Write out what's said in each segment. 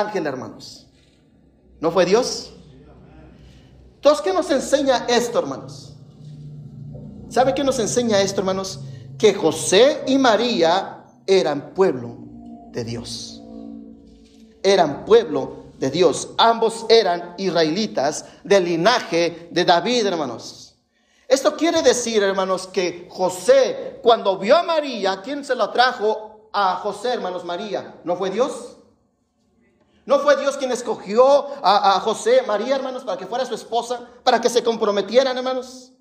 Ángel, hermanos? ¿No fue Dios? Entonces, ¿qué nos enseña esto, hermanos? ¿Sabe qué nos enseña esto, hermanos? Que José y María eran pueblo de Dios. Eran pueblo de Dios. Ambos eran israelitas del linaje de David, hermanos. Esto quiere decir, hermanos, que José, cuando vio a María, ¿quién se la trajo a José, hermanos? María. ¿No fue Dios? ¿No fue Dios quien escogió a, a, José, María, hermanos, para que fuera su esposa, para que se comprometieran, hermanos?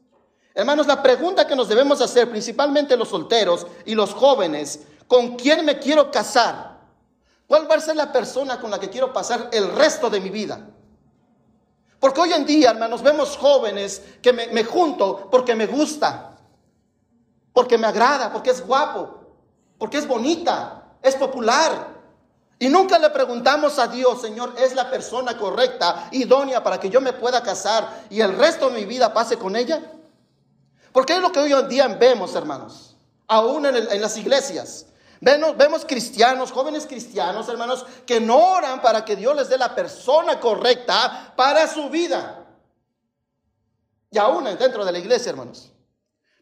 Hermanos, la pregunta que nos debemos hacer, principalmente los solteros y los jóvenes, ¿con quién me quiero casar? ¿Cuál va a ser la persona con la que quiero pasar el resto de mi vida? Porque hoy en día, hermanos, vemos jóvenes que me, me junto porque me gusta, porque me agrada, porque es guapo, porque es bonita, es popular. Y nunca le preguntamos a Dios, Señor, ¿es la persona correcta, idónea para que yo me pueda casar y el resto de mi vida pase con ella? Porque es lo que hoy en día vemos, hermanos, aún en, las iglesias. Vemos, vemos, cristianos, jóvenes cristianos, hermanos, que no oran para que Dios les dé la persona correcta para su vida. Y aún dentro de la iglesia, hermanos.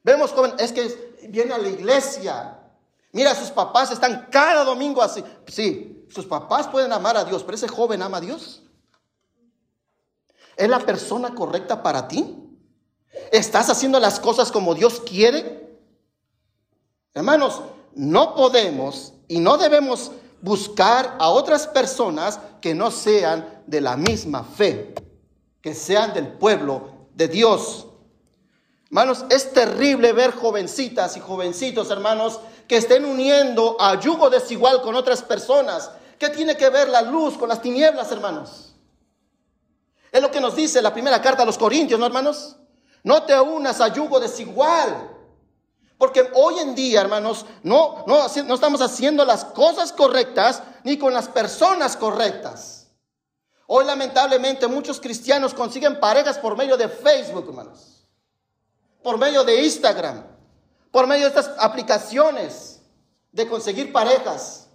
Vemos jóvenes, es que viene a la iglesia. Mira, sus papás están cada domingo así. Sí, sus papás pueden amar a Dios, pero ese joven ama a Dios. ¿Es la persona correcta para ti? ¿Estás haciendo las cosas como Dios quiere? Hermanos, no podemos y no debemos buscar a otras personas que no sean de la misma fe, que sean del pueblo de Dios. Hermanos, es terrible ver jovencitas y jovencitos, hermanos, que estén uniendo a yugo desigual con otras personas. ¿Qué tiene que ver la luz con las tinieblas, hermanos? Es lo que nos dice la primera carta a los Corintios, ¿no, hermanos? No te unas a yugo desigual. Porque hoy en día, hermanos, no, no, no estamos haciendo las cosas correctas ni con las personas correctas. Hoy lamentablemente muchos cristianos consiguen parejas por medio de Facebook, hermanos. Por medio de Instagram. Por medio de estas aplicaciones de conseguir parejas.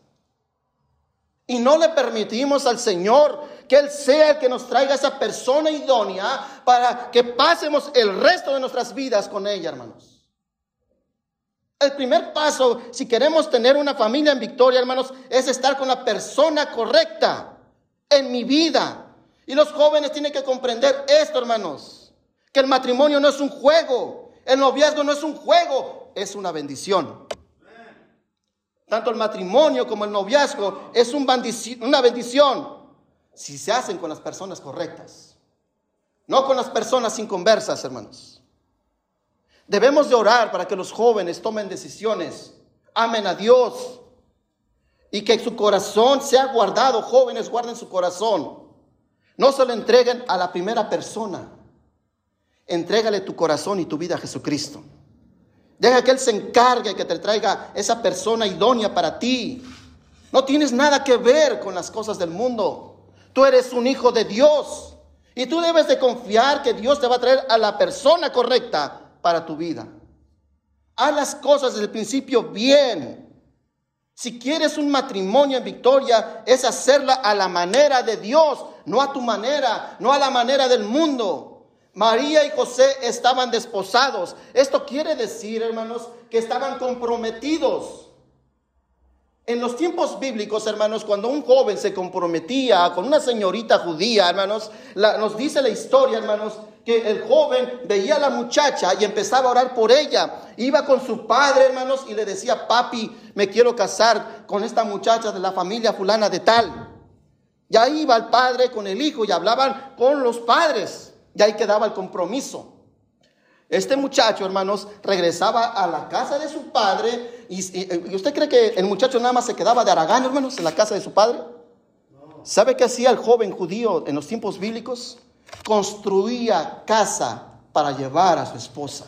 Y no le permitimos al Señor que Él sea el que nos traiga esa persona idónea para que pasemos el resto de nuestras vidas con ella, hermanos. El primer paso, si queremos tener una familia en victoria, hermanos, es estar con la persona correcta en mi vida. Y los jóvenes tienen que comprender esto, hermanos, que el matrimonio no es un juego, el noviazgo no es un juego, es una bendición. Tanto el matrimonio como el noviazgo es un una bendición si se hacen con las personas correctas, no con las personas inconversas, hermanos. Debemos de orar para que los jóvenes tomen decisiones, amen a Dios y que su corazón sea guardado. Jóvenes, guarden su corazón. No se lo entreguen a la primera persona. Entrégale tu corazón y tu vida a Jesucristo. Deja que Él se encargue, que te traiga esa persona idónea para ti. No tienes nada que ver con las cosas del mundo. Tú eres un hijo de Dios. Y tú debes de confiar que Dios te va a traer a la persona correcta para tu vida. Haz las cosas desde el principio bien. Si quieres un matrimonio en victoria, es hacerla a la manera de Dios, no a tu manera, no a la manera del mundo. María y José estaban desposados. Esto quiere decir, hermanos, que estaban comprometidos. En los tiempos bíblicos, hermanos, cuando un joven se comprometía con una señorita judía, hermanos, nos dice la historia, hermanos, que el joven veía a la muchacha y empezaba a orar por ella. Iba con su padre, hermanos, y le decía, papi, me quiero casar con esta muchacha de la familia fulana de tal. Y ahí iba el padre con el hijo y hablaban con los padres. Y ahí quedaba el compromiso. Este muchacho, hermanos, regresaba a la casa de su padre. Y, usted cree que el muchacho nada más se quedaba de Aragán, hermanos, en la casa de su padre? ¿Sabe qué hacía el joven judío en los tiempos bíblicos? Construía casa para llevar a su esposa.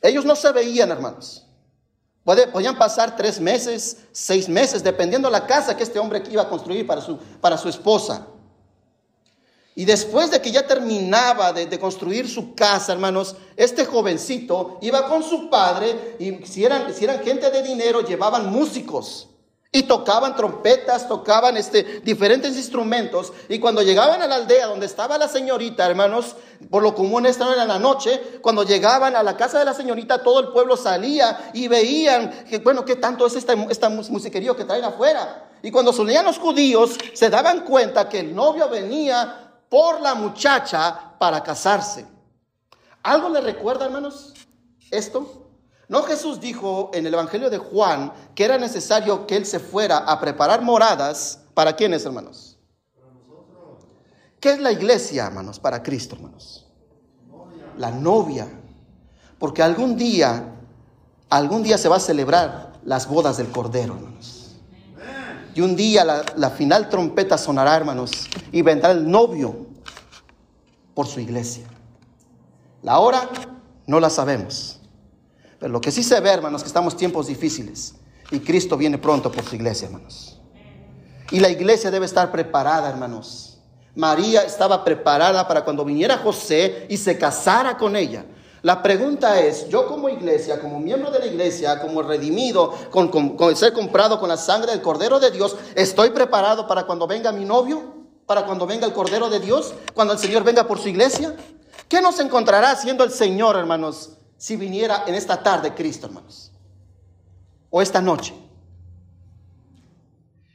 Ellos no se veían, hermanos. Podían pasar tres meses, seis meses, dependiendo de la casa que este hombre iba a construir para su, para su esposa. Y después de que ya terminaba de, construir su casa, hermanos, este jovencito iba con su padre y si eran, si eran gente de dinero, llevaban músicos. Y tocaban trompetas, tocaban este, diferentes instrumentos. Y cuando llegaban a la aldea donde estaba la señorita, hermanos, por lo común esta era la noche, cuando llegaban a la casa de la señorita, todo el pueblo salía y veían que, bueno, qué tanto es esta, esta musiquería que traen afuera. Y cuando solían los judíos, se daban cuenta que el novio venía por la muchacha para casarse. ¿Algo le recuerda, hermanos, esto? No Jesús dijo en el Evangelio de Juan que era necesario que él se fuera a preparar moradas. ¿Para quiénes, hermanos? ¿Qué es la iglesia, hermanos? Para Cristo, hermanos. La novia. Porque algún día, algún día se va a celebrar las bodas del Cordero, hermanos. Y un día la, final trompeta sonará, hermanos, y vendrá el novio por su iglesia. La hora no la sabemos. Pero lo que sí se ve, hermanos, que estamos tiempos difíciles. Y Cristo viene pronto por su iglesia, hermanos. Y la iglesia debe estar preparada, hermanos. María estaba preparada para cuando viniera José y se casara con ella. La pregunta es, yo como iglesia, como miembro de la iglesia, como redimido, con, ser comprado con la sangre del Cordero de Dios, ¿estoy preparado para cuando venga mi novio? ¿Para cuando venga el Cordero de Dios? ¿Cuando el Señor venga por su iglesia? ¿Qué nos encontrará siendo el Señor, hermanos, si viniera en esta tarde Cristo, hermanos? O esta noche.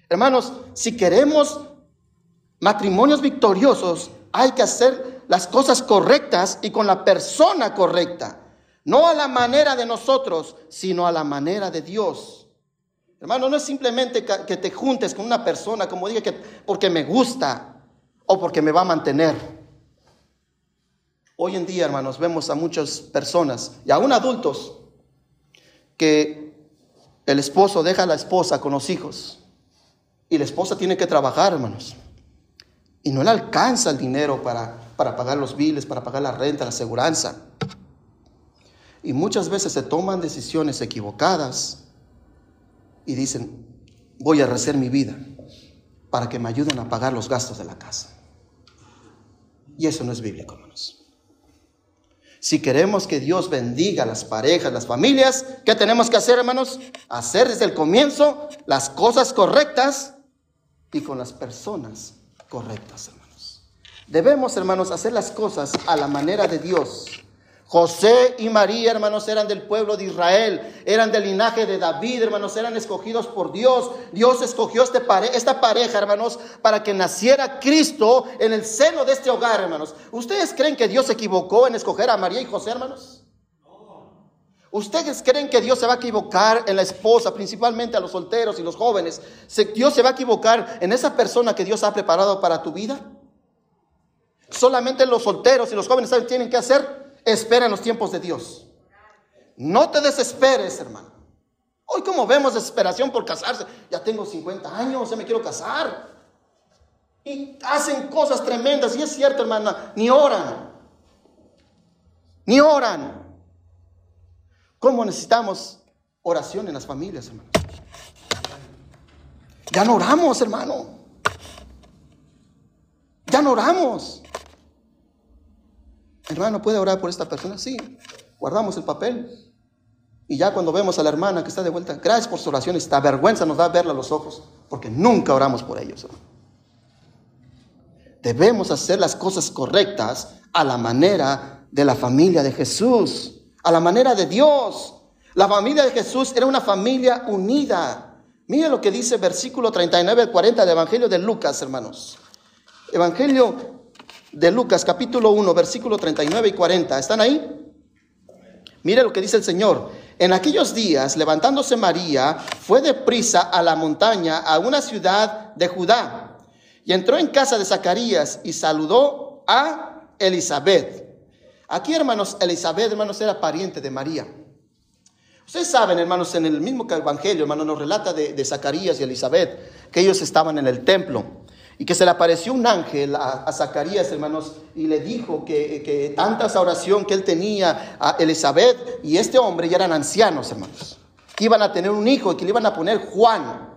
Hermanos, si queremos matrimonios victoriosos, hay que hacer las cosas correctas y con la persona correcta. No a la manera de nosotros, sino a la manera de Dios. Hermano, no es simplemente que te juntes con una persona, como dije, que porque me gusta o porque me va a mantener. Hoy en día, hermanos, vemos a muchas personas, y aún adultos, que el esposo deja a la esposa con los hijos y la esposa tiene que trabajar, hermanos. Y no le alcanza el dinero para para pagar los biles, para pagar la renta, la aseguranza. Y muchas veces se toman decisiones equivocadas y dicen, voy a rehacer mi vida para que me ayuden a pagar los gastos de la casa. Y eso no es bíblico, hermanos. Si queremos que Dios bendiga a las parejas, las familias, ¿qué tenemos que hacer, hermanos? Hacer desde el comienzo las cosas correctas y con las personas correctas, hermanos. Debemos, hermanos, hacer las cosas a la manera de Dios. José y María, hermanos, eran del pueblo de Israel, eran del linaje de David, hermanos, eran escogidos por Dios. Dios escogió este esta pareja, hermanos, para que naciera Cristo en el seno de este hogar, hermanos. ¿Ustedes creen que Dios se equivocó en escoger a María y José, hermanos? ¿Ustedes creen que Dios se va a equivocar en la esposa, principalmente a los solteros y los jóvenes? ¿Dios se va a equivocar en esa persona que Dios ha preparado para tu vida? Solamente los solteros y los jóvenes saben tienen que hacer. Espera en los tiempos de Dios. No te desesperes, hermano. Hoy como vemos desesperación por casarse. Ya tengo 50 años, ya me quiero casar. Y hacen cosas tremendas. Y es cierto, hermana, ni oran. Ni oran. ¿Cómo necesitamos oración en las familias, hermano? Ya no oramos, hermano. Ya no oramos. Hermano, ¿puede orar por esta persona? Sí. Guardamos el papel Y ya cuando vemos a la hermana que está de vuelta, gracias por su oración, esta vergüenza nos da verla a los ojos, porque nunca oramos por ellos. Debemos hacer las cosas correctas a la manera de la familia de Jesús, a la manera de Dios. La familia de Jesús era una familia unida. Mire lo que dice versículo 39 al 40 del Evangelio de Lucas, hermanos. Evangelio de Lucas, capítulo 1, versículo 39 y 40. ¿Están ahí? Mire lo que dice el Señor. En aquellos días, levantándose María, fue deprisa a la montaña, a una ciudad de Judá, y entró en casa de Zacarías y saludó a Elizabeth. Aquí, hermanos, Elizabeth, hermanos, era pariente de María. Ustedes saben, hermanos, en el mismo Evangelio, hermano, nos relata de, de Zacarías y Elizabeth, que ellos estaban en el templo y que se le apareció un ángel a, Zacarías, hermanos, y le dijo que, que, tanta esa oración que él tenía a Elizabeth y este hombre ya eran ancianos, hermanos, que iban a tener un hijo y que le iban a poner Juan.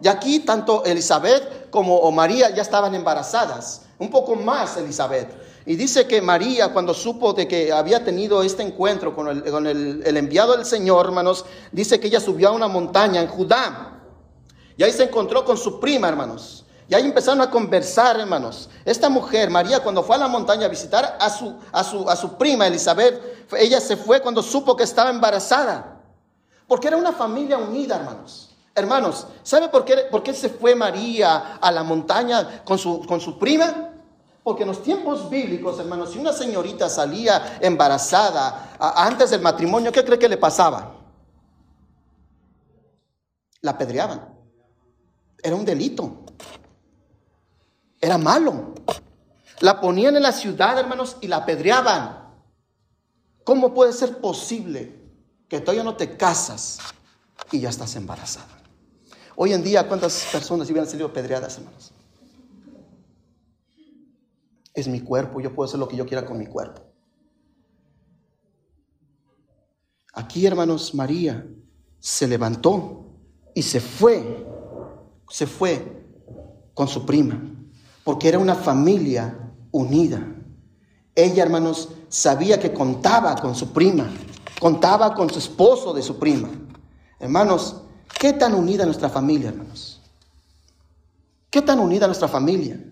Y aquí tanto Elizabeth como María ya estaban embarazadas, un poco más Elizabeth. Y dice que María, cuando supo de que había tenido este encuentro con, el, el enviado del Señor, hermanos, dice que ella subió a una montaña en Judá. Y ahí se encontró con su prima, hermanos. Y ahí empezaron a conversar, hermanos. Esta mujer, María, cuando fue a la montaña a visitar a su, a su, a su prima Elizabeth, ella se fue cuando supo que estaba embarazada. Porque era una familia unida, hermanos. Hermanos, ¿sabe por qué, por qué se fue María a la montaña con su, con su prima? Porque en los tiempos bíblicos, hermanos, si una señorita salía embarazada antes del matrimonio, ¿qué cree que le pasaba? La apedreaban. Era un delito. Era malo. La ponían en la ciudad, hermanos, y la apedreaban. ¿Cómo puede ser posible que todavía no te casas y ya estás embarazada? Hoy en día, ¿cuántas personas hubieran salido apedreadas, hermanos? Es mi cuerpo, yo puedo hacer lo que yo quiera con mi cuerpo. Aquí, hermanos, María se levantó y se fue, se fue con su prima porque era una familia unida. Ella, hermanos, sabía que contaba con su prima, contaba con su esposo de su prima. Hermanos, ¿qué tan unida nuestra familia, hermanos? ¿Qué tan unida nuestra familia?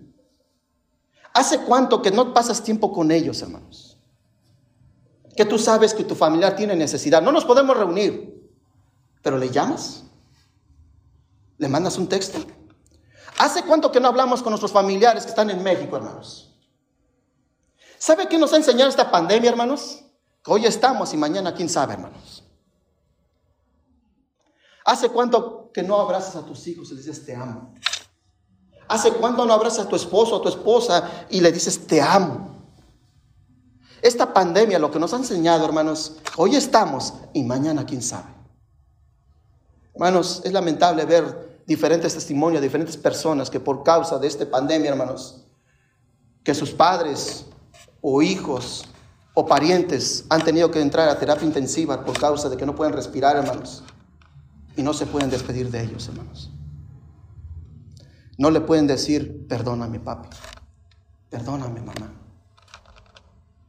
¿Hace cuánto que no pasas tiempo con ellos, hermanos? Que tú sabes que tu familiar tiene necesidad. No nos podemos reunir, pero le llamas, le mandas un texto. ¿Hace cuánto que no hablamos con nuestros familiares que están en México, hermanos? ¿Sabe qué nos ha enseñado esta pandemia, hermanos? Que hoy estamos y mañana quién sabe, hermanos. ¿Hace cuánto que no abrazas a tus hijos y les dices te amo? ¿Hace cuánto no abrazas a tu esposo o a tu esposa y le dices te amo? Esta pandemia lo que nos ha enseñado, hermanos, hoy estamos y mañana quién sabe. Hermanos, es lamentable ver diferentes testimonios diferentes personas que por causa de esta pandemia, hermanos, que sus padres o hijos o parientes han tenido que entrar a terapia intensiva por causa de que no pueden respirar, hermanos, y no se pueden despedir de ellos, hermanos. No le pueden decir, perdóname, papi, perdóname, mamá,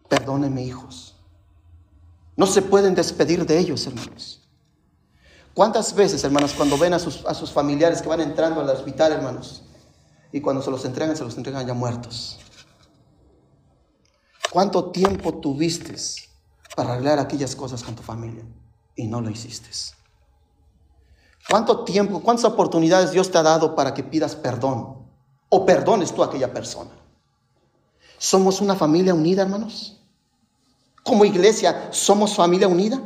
perdóneme, hijos. No se pueden despedir de ellos, hermanos. ¿Cuántas veces, hermanos, cuando ven a sus, a sus familiares que van entrando al hospital, hermanos, y cuando se los entregan, se los entregan ya muertos? ¿Cuánto tiempo tuviste para arreglar aquellas cosas con tu familia y no lo hiciste? ¿Cuánto tiempo, cuántas oportunidades Dios te ha dado para que pidas perdón o perdones tú a aquella persona? ¿Somos una familia unida, hermanos? Como iglesia, ¿somos familia unida?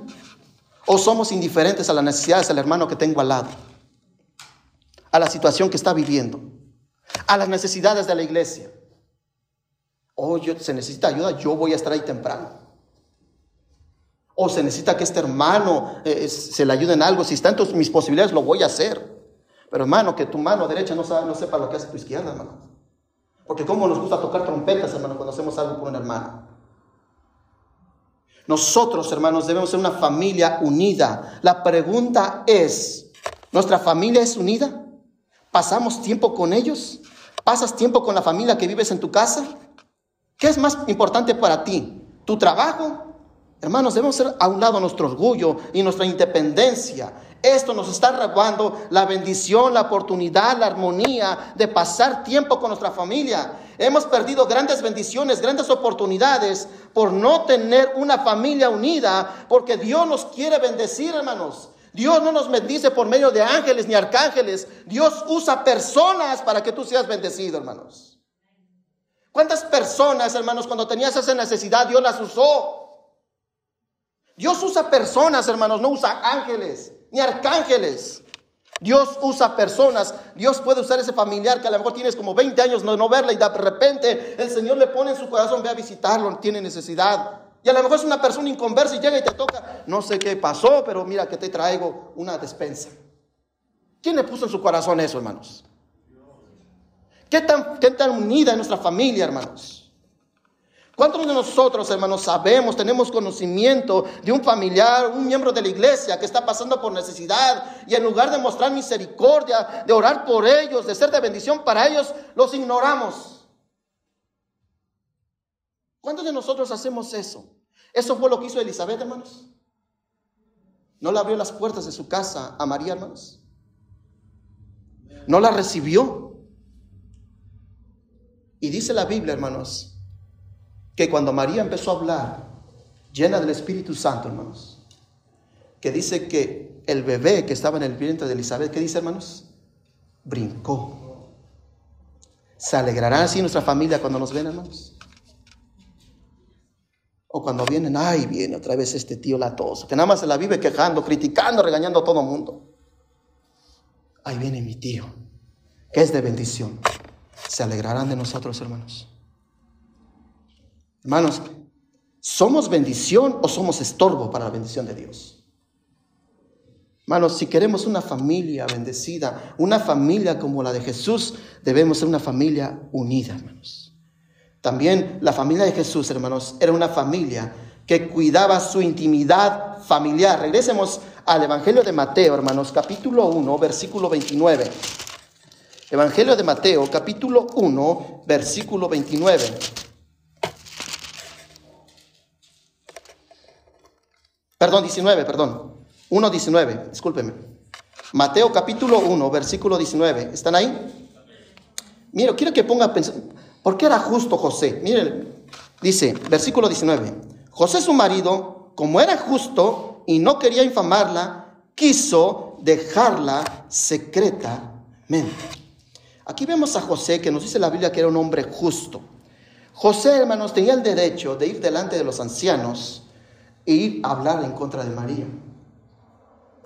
¿O somos indiferentes a las necesidades del hermano que tengo al lado? A la situación que está viviendo. A las necesidades de la iglesia. O yo, se necesita ayuda, yo voy a estar ahí temprano. O se necesita que este hermano eh, se le ayude en algo. Si está en mis posibilidades, lo voy a hacer. Pero hermano, que tu mano derecha no, sabe, no sepa lo que hace tu izquierda, hermano. Porque cómo nos gusta tocar trompetas, hermano, cuando hacemos algo por un hermano. Nosotros, hermanos, debemos ser una familia unida. La pregunta es, ¿nuestra familia es unida? ¿Pasamos tiempo con ellos? ¿Pasas tiempo con la familia que vives en tu casa? ¿Qué es más importante para ti? ¿Tu trabajo? Hermanos, debemos ser a un lado nuestro orgullo y nuestra independencia. Esto nos está robando la bendición, la oportunidad, la armonía de pasar tiempo con nuestra familia. Hemos perdido grandes bendiciones, grandes oportunidades por no tener una familia unida, porque Dios nos quiere bendecir, hermanos. Dios no nos bendice por medio de ángeles ni arcángeles. Dios usa personas para que tú seas bendecido, hermanos. ¿Cuántas personas, hermanos, cuando tenías esa necesidad, Dios las usó? Dios usa personas, hermanos, no usa ángeles ni arcángeles. Dios usa personas. Dios puede usar ese familiar que a lo mejor tienes como 20 años no, no verla y de repente el Señor le pone en su corazón, ve a visitarlo, tiene necesidad. Y a lo mejor es una persona inconversa y llega y te toca, no sé qué pasó, pero mira que te traigo una despensa. ¿Quién le puso en su corazón eso, hermanos? ¿Qué tan, qué tan unida es nuestra familia, hermanos? ¿Cuántos de nosotros, hermanos, sabemos, tenemos conocimiento de un familiar, un miembro de la iglesia que está pasando por necesidad y en lugar de mostrar misericordia, de orar por ellos, de ser de bendición para ellos, los ignoramos? ¿Cuántos de nosotros hacemos eso? Eso fue lo que hizo Elizabeth, hermanos. No le abrió las puertas de su casa a María, hermanos. No la recibió. Y dice la Biblia, hermanos, que cuando María empezó a hablar, llena del Espíritu Santo, hermanos, que dice que el bebé que estaba en el vientre de Elizabeth, ¿qué dice, hermanos? Brincó. ¿Se alegrará así nuestra familia cuando nos ven, hermanos? O cuando vienen, ay, viene otra vez este tío latoso, que nada más se la vive quejando, criticando, regañando a todo el mundo. Ahí viene mi tío, que es de bendición. ¿Se alegrarán de nosotros, hermanos? Hermanos, ¿somos bendición o somos estorbo para la bendición de Dios? Hermanos, si queremos una familia bendecida, una familia como la de Jesús, debemos ser una familia unida, hermanos. También la familia de Jesús, hermanos, era una familia que cuidaba su intimidad familiar. Regresemos al Evangelio de Mateo, hermanos, capítulo 1, versículo 29. Evangelio de Mateo, capítulo 1, versículo 29. Perdón, 19, perdón. 1, 19, discúlpeme. Mateo capítulo 1, versículo 19. ¿Están ahí? Mira, quiero que ponga. ¿Por qué era justo José? Miren, dice, versículo 19. José su marido, como era justo y no quería infamarla, quiso dejarla secretamente. Aquí vemos a José, que nos dice la Biblia que era un hombre justo. José, hermanos, tenía el derecho de ir delante de los ancianos e ir a hablar en contra de María.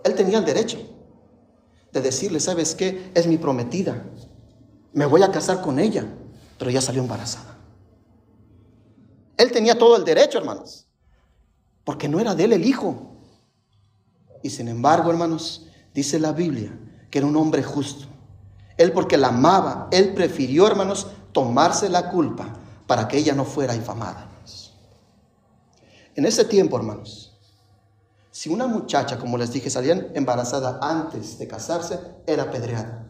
Él tenía el derecho de decirle, ¿sabes qué? Es mi prometida. Me voy a casar con ella, pero ya salió embarazada. Él tenía todo el derecho, hermanos, porque no era de él el hijo. Y sin embargo, hermanos, dice la Biblia que era un hombre justo. Él porque la amaba, él prefirió, hermanos, tomarse la culpa para que ella no fuera infamada. En ese tiempo, hermanos, si una muchacha, como les dije, salía embarazada antes de casarse, era apedreada.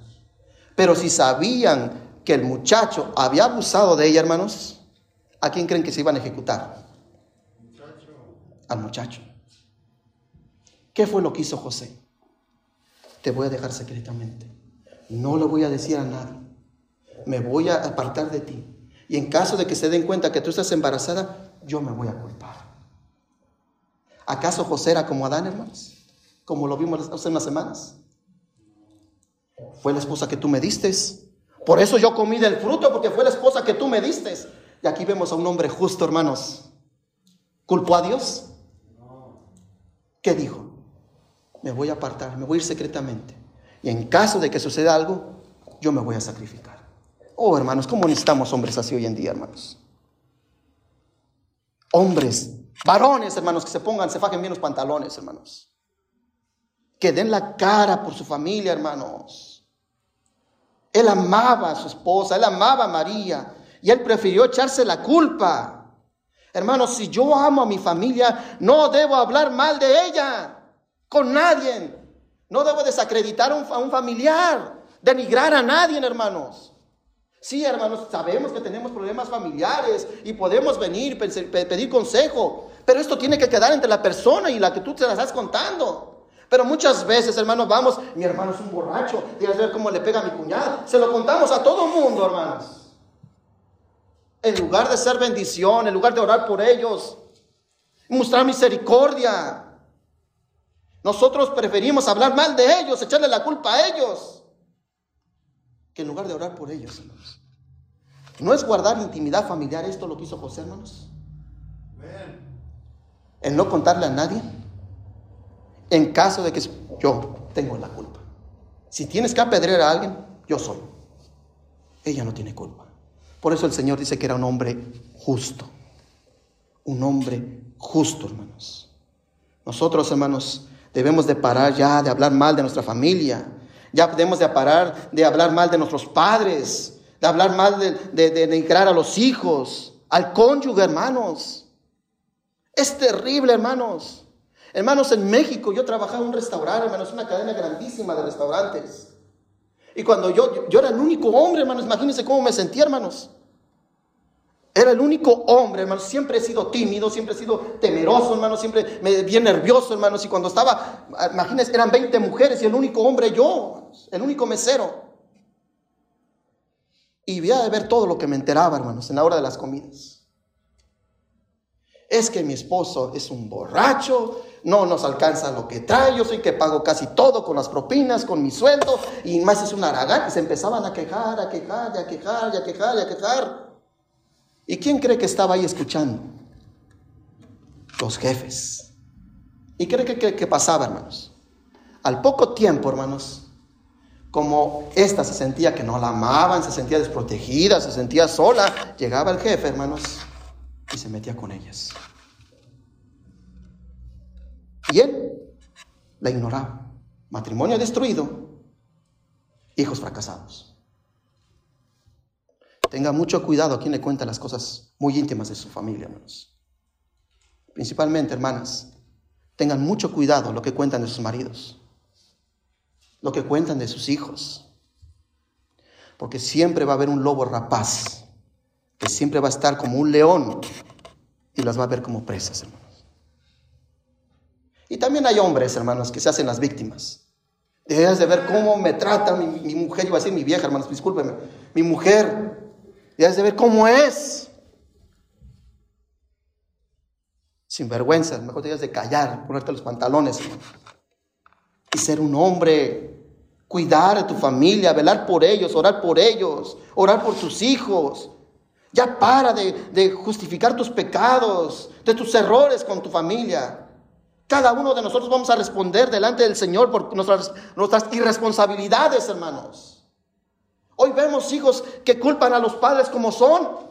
Pero si sabían que el muchacho había abusado de ella, hermanos, ¿a quién creen que se iban a ejecutar? Al muchacho. ¿Qué fue lo que hizo José? Te voy a dejar secretamente. No lo voy a decir a nadie. Me voy a apartar de ti. Y en caso de que se den cuenta que tú estás embarazada, yo me voy a culpar. ¿Acaso José era como Adán, hermanos? Como lo vimos hace unas semanas. Fue la esposa que tú me diste. Por eso yo comí del fruto, porque fue la esposa que tú me diste. Y aquí vemos a un hombre justo, hermanos. ¿Culpó a Dios? ¿Qué dijo? Me voy a apartar, me voy a ir secretamente. Y en caso de que suceda algo, yo me voy a sacrificar. Oh, hermanos, ¿cómo necesitamos hombres así hoy en día, hermanos? Hombres Varones, hermanos, que se pongan, se fajen bien los pantalones, hermanos. Que den la cara por su familia, hermanos. Él amaba a su esposa, él amaba a María y él prefirió echarse la culpa. Hermanos, si yo amo a mi familia, no debo hablar mal de ella con nadie. No debo desacreditar a un familiar, denigrar a nadie, hermanos. Sí, hermanos, sabemos que tenemos problemas familiares y podemos venir pedir consejo, pero esto tiene que quedar entre la persona y la que tú te la estás contando. Pero muchas veces, hermanos, vamos, mi hermano es un borracho, a ver cómo le pega a mi cuñada. Se lo contamos a todo mundo, hermanos. En lugar de ser bendición, en lugar de orar por ellos, mostrar misericordia. Nosotros preferimos hablar mal de ellos, echarle la culpa a ellos, que en lugar de orar por ellos, hermanos. ¿No es guardar intimidad familiar esto lo que hizo José, hermanos? El no contarle a nadie en caso de que yo tengo la culpa. Si tienes que apedrear a alguien, yo soy. Ella no tiene culpa. Por eso el Señor dice que era un hombre justo. Un hombre justo, hermanos. Nosotros, hermanos, debemos de parar ya de hablar mal de nuestra familia. Ya debemos de parar de hablar mal de nuestros padres, de hablar mal de, de, de a los hijos, al cónyuge, hermanos. Es terrible, hermanos. Hermanos, en México yo trabajaba en un restaurante, hermanos, una cadena grandísima de restaurantes. Y cuando yo, yo era el único hombre, hermanos, imagínense cómo me sentía, hermanos. Era el único hombre, hermanos. Siempre he sido tímido, siempre he sido temeroso, hermanos. Siempre me bien nervioso, hermanos. Y cuando estaba, imagínense, eran 20 mujeres y el único hombre yo, el único mesero. Y veía de ver todo lo que me enteraba, hermanos, en la hora de las comidas es que mi esposo es un borracho, no nos alcanza lo que trae, yo soy que pago casi todo con las propinas, con mi sueldo, y más es un aragán, y se empezaban a quejar, a quejar, a quejar, a quejar, a quejar. ¿Y quién cree que estaba ahí escuchando? Los jefes. ¿Y cree que, que pasaba, hermanos? Al poco tiempo, hermanos, como esta se sentía que no la amaban, se sentía desprotegida, se sentía sola, llegaba el jefe, hermanos, y se metía con ellas. Y él la ignoraba. Matrimonio destruido, hijos fracasados. Tenga mucho cuidado a quien le cuenta las cosas muy íntimas de su familia, hermanos. Principalmente, hermanas, tengan mucho cuidado lo que cuentan de sus maridos, lo que cuentan de sus hijos, porque siempre va a haber un lobo rapaz que siempre va a estar como un león y las va a ver como presas, hermanos. Y también hay hombres, hermanos, que se hacen las víctimas. Debes de ver cómo me trata mi, mujer, iba a decir mi vieja, hermanos, discúlpeme, mi mujer. Debes de ver cómo es. Sin vergüenza, mejor debes de callar, ponerte los pantalones, Y ser un hombre, cuidar de tu familia, velar por ellos, orar por ellos, orar por tus hijos, ya para de, justificar tus pecados, de tus errores con tu familia. Cada uno de nosotros vamos a responder delante del Señor por nuestras, irresponsabilidades, hermanos. Hoy vemos hijos que culpan a los padres como son.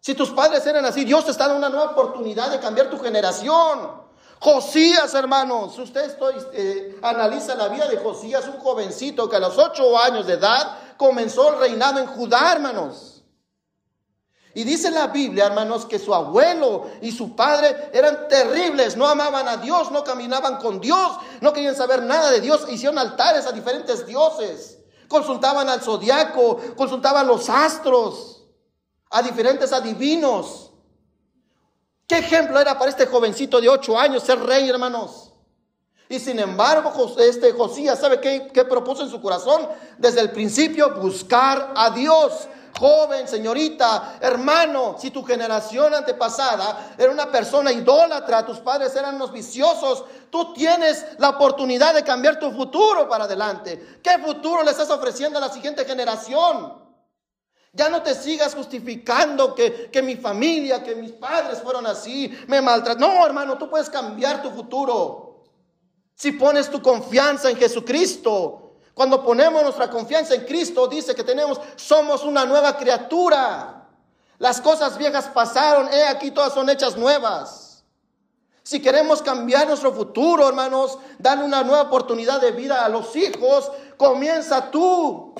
Si tus padres eran así, Dios te está dando una nueva oportunidad de cambiar tu generación. Josías, hermanos, usted estoy, eh, analiza la vida de Josías, un jovencito que a los ocho años de edad comenzó el reinado en Judá, hermanos. Y dice la Biblia, hermanos, que su abuelo y su padre eran terribles, no amaban a Dios, no caminaban con Dios, no querían saber nada de Dios, hicieron altares a diferentes dioses, consultaban al zodiaco, consultaban los astros, a diferentes adivinos. ¿Qué ejemplo era para este jovencito de ocho años ser rey, hermanos? Y sin embargo, este Josías, ¿sabe qué, qué propuso en su corazón? Desde el principio, buscar a Dios joven, señorita, hermano, si tu generación antepasada era una persona idólatra, tus padres eran unos viciosos, tú tienes la oportunidad de cambiar tu futuro para adelante. ¿Qué futuro le estás ofreciendo a la siguiente generación? Ya no te sigas justificando que, que mi familia, que mis padres fueron así, me maltrataron. No, hermano, tú puedes cambiar tu futuro. Si pones tu confianza en Jesucristo, cuando ponemos nuestra confianza en Cristo, dice que tenemos, somos una nueva criatura. Las cosas viejas pasaron, he aquí todas son hechas nuevas. Si queremos cambiar nuestro futuro, hermanos, darle una nueva oportunidad de vida a los hijos, comienza tú.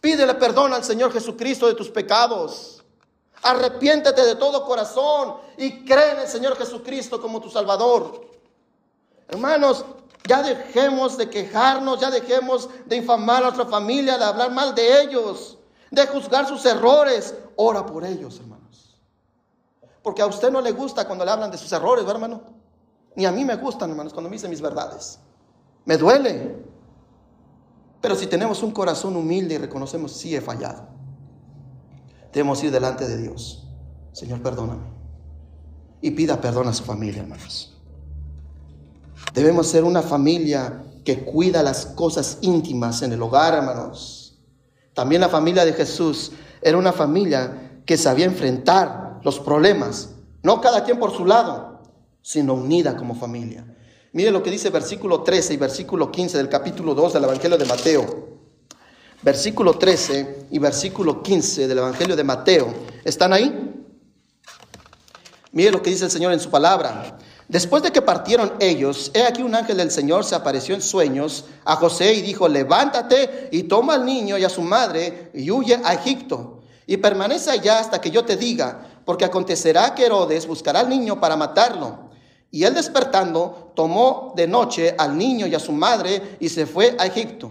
Pídele perdón al Señor Jesucristo de tus pecados. Arrepiéntete de todo corazón y cree en el Señor Jesucristo como tu Salvador. Hermanos, ya dejemos de quejarnos, ya dejemos de infamar a nuestra familia, de hablar mal de ellos. de juzgar sus errores. Ora por ellos, hermanos. Porque a usted no le gusta cuando le hablan de sus errores, ¿verdad, hermano? Ni a mí me gustan, hermanos, cuando me dicen mis verdades. Me duele. Pero si tenemos un corazón humilde y reconocemos, sí he fallado, debemos ir delante de Dios. Señor, perdóname. Y pida perdón a su familia, hermanos. Debemos ser una familia que cuida las cosas íntimas en el hogar, hermanos. También la familia de Jesús era una familia que sabía enfrentar los problemas, no cada quien por su lado, sino unida como familia. Mire lo que dice versículo 13 y versículo 15 del capítulo 2 del Evangelio de Mateo. Versículo 13 y versículo 15 del Evangelio de Mateo. ¿Están ahí? Mire lo que dice el Señor en su palabra. Después de que partieron ellos, he aquí un ángel del Señor se apareció en sueños a José y dijo, levántate y toma al niño y a su madre y huye a Egipto y permanece allá hasta que yo te diga, porque acontecerá que Herodes buscará al niño para matarlo. Y él despertando, tomó de noche al niño y a su madre y se fue a Egipto.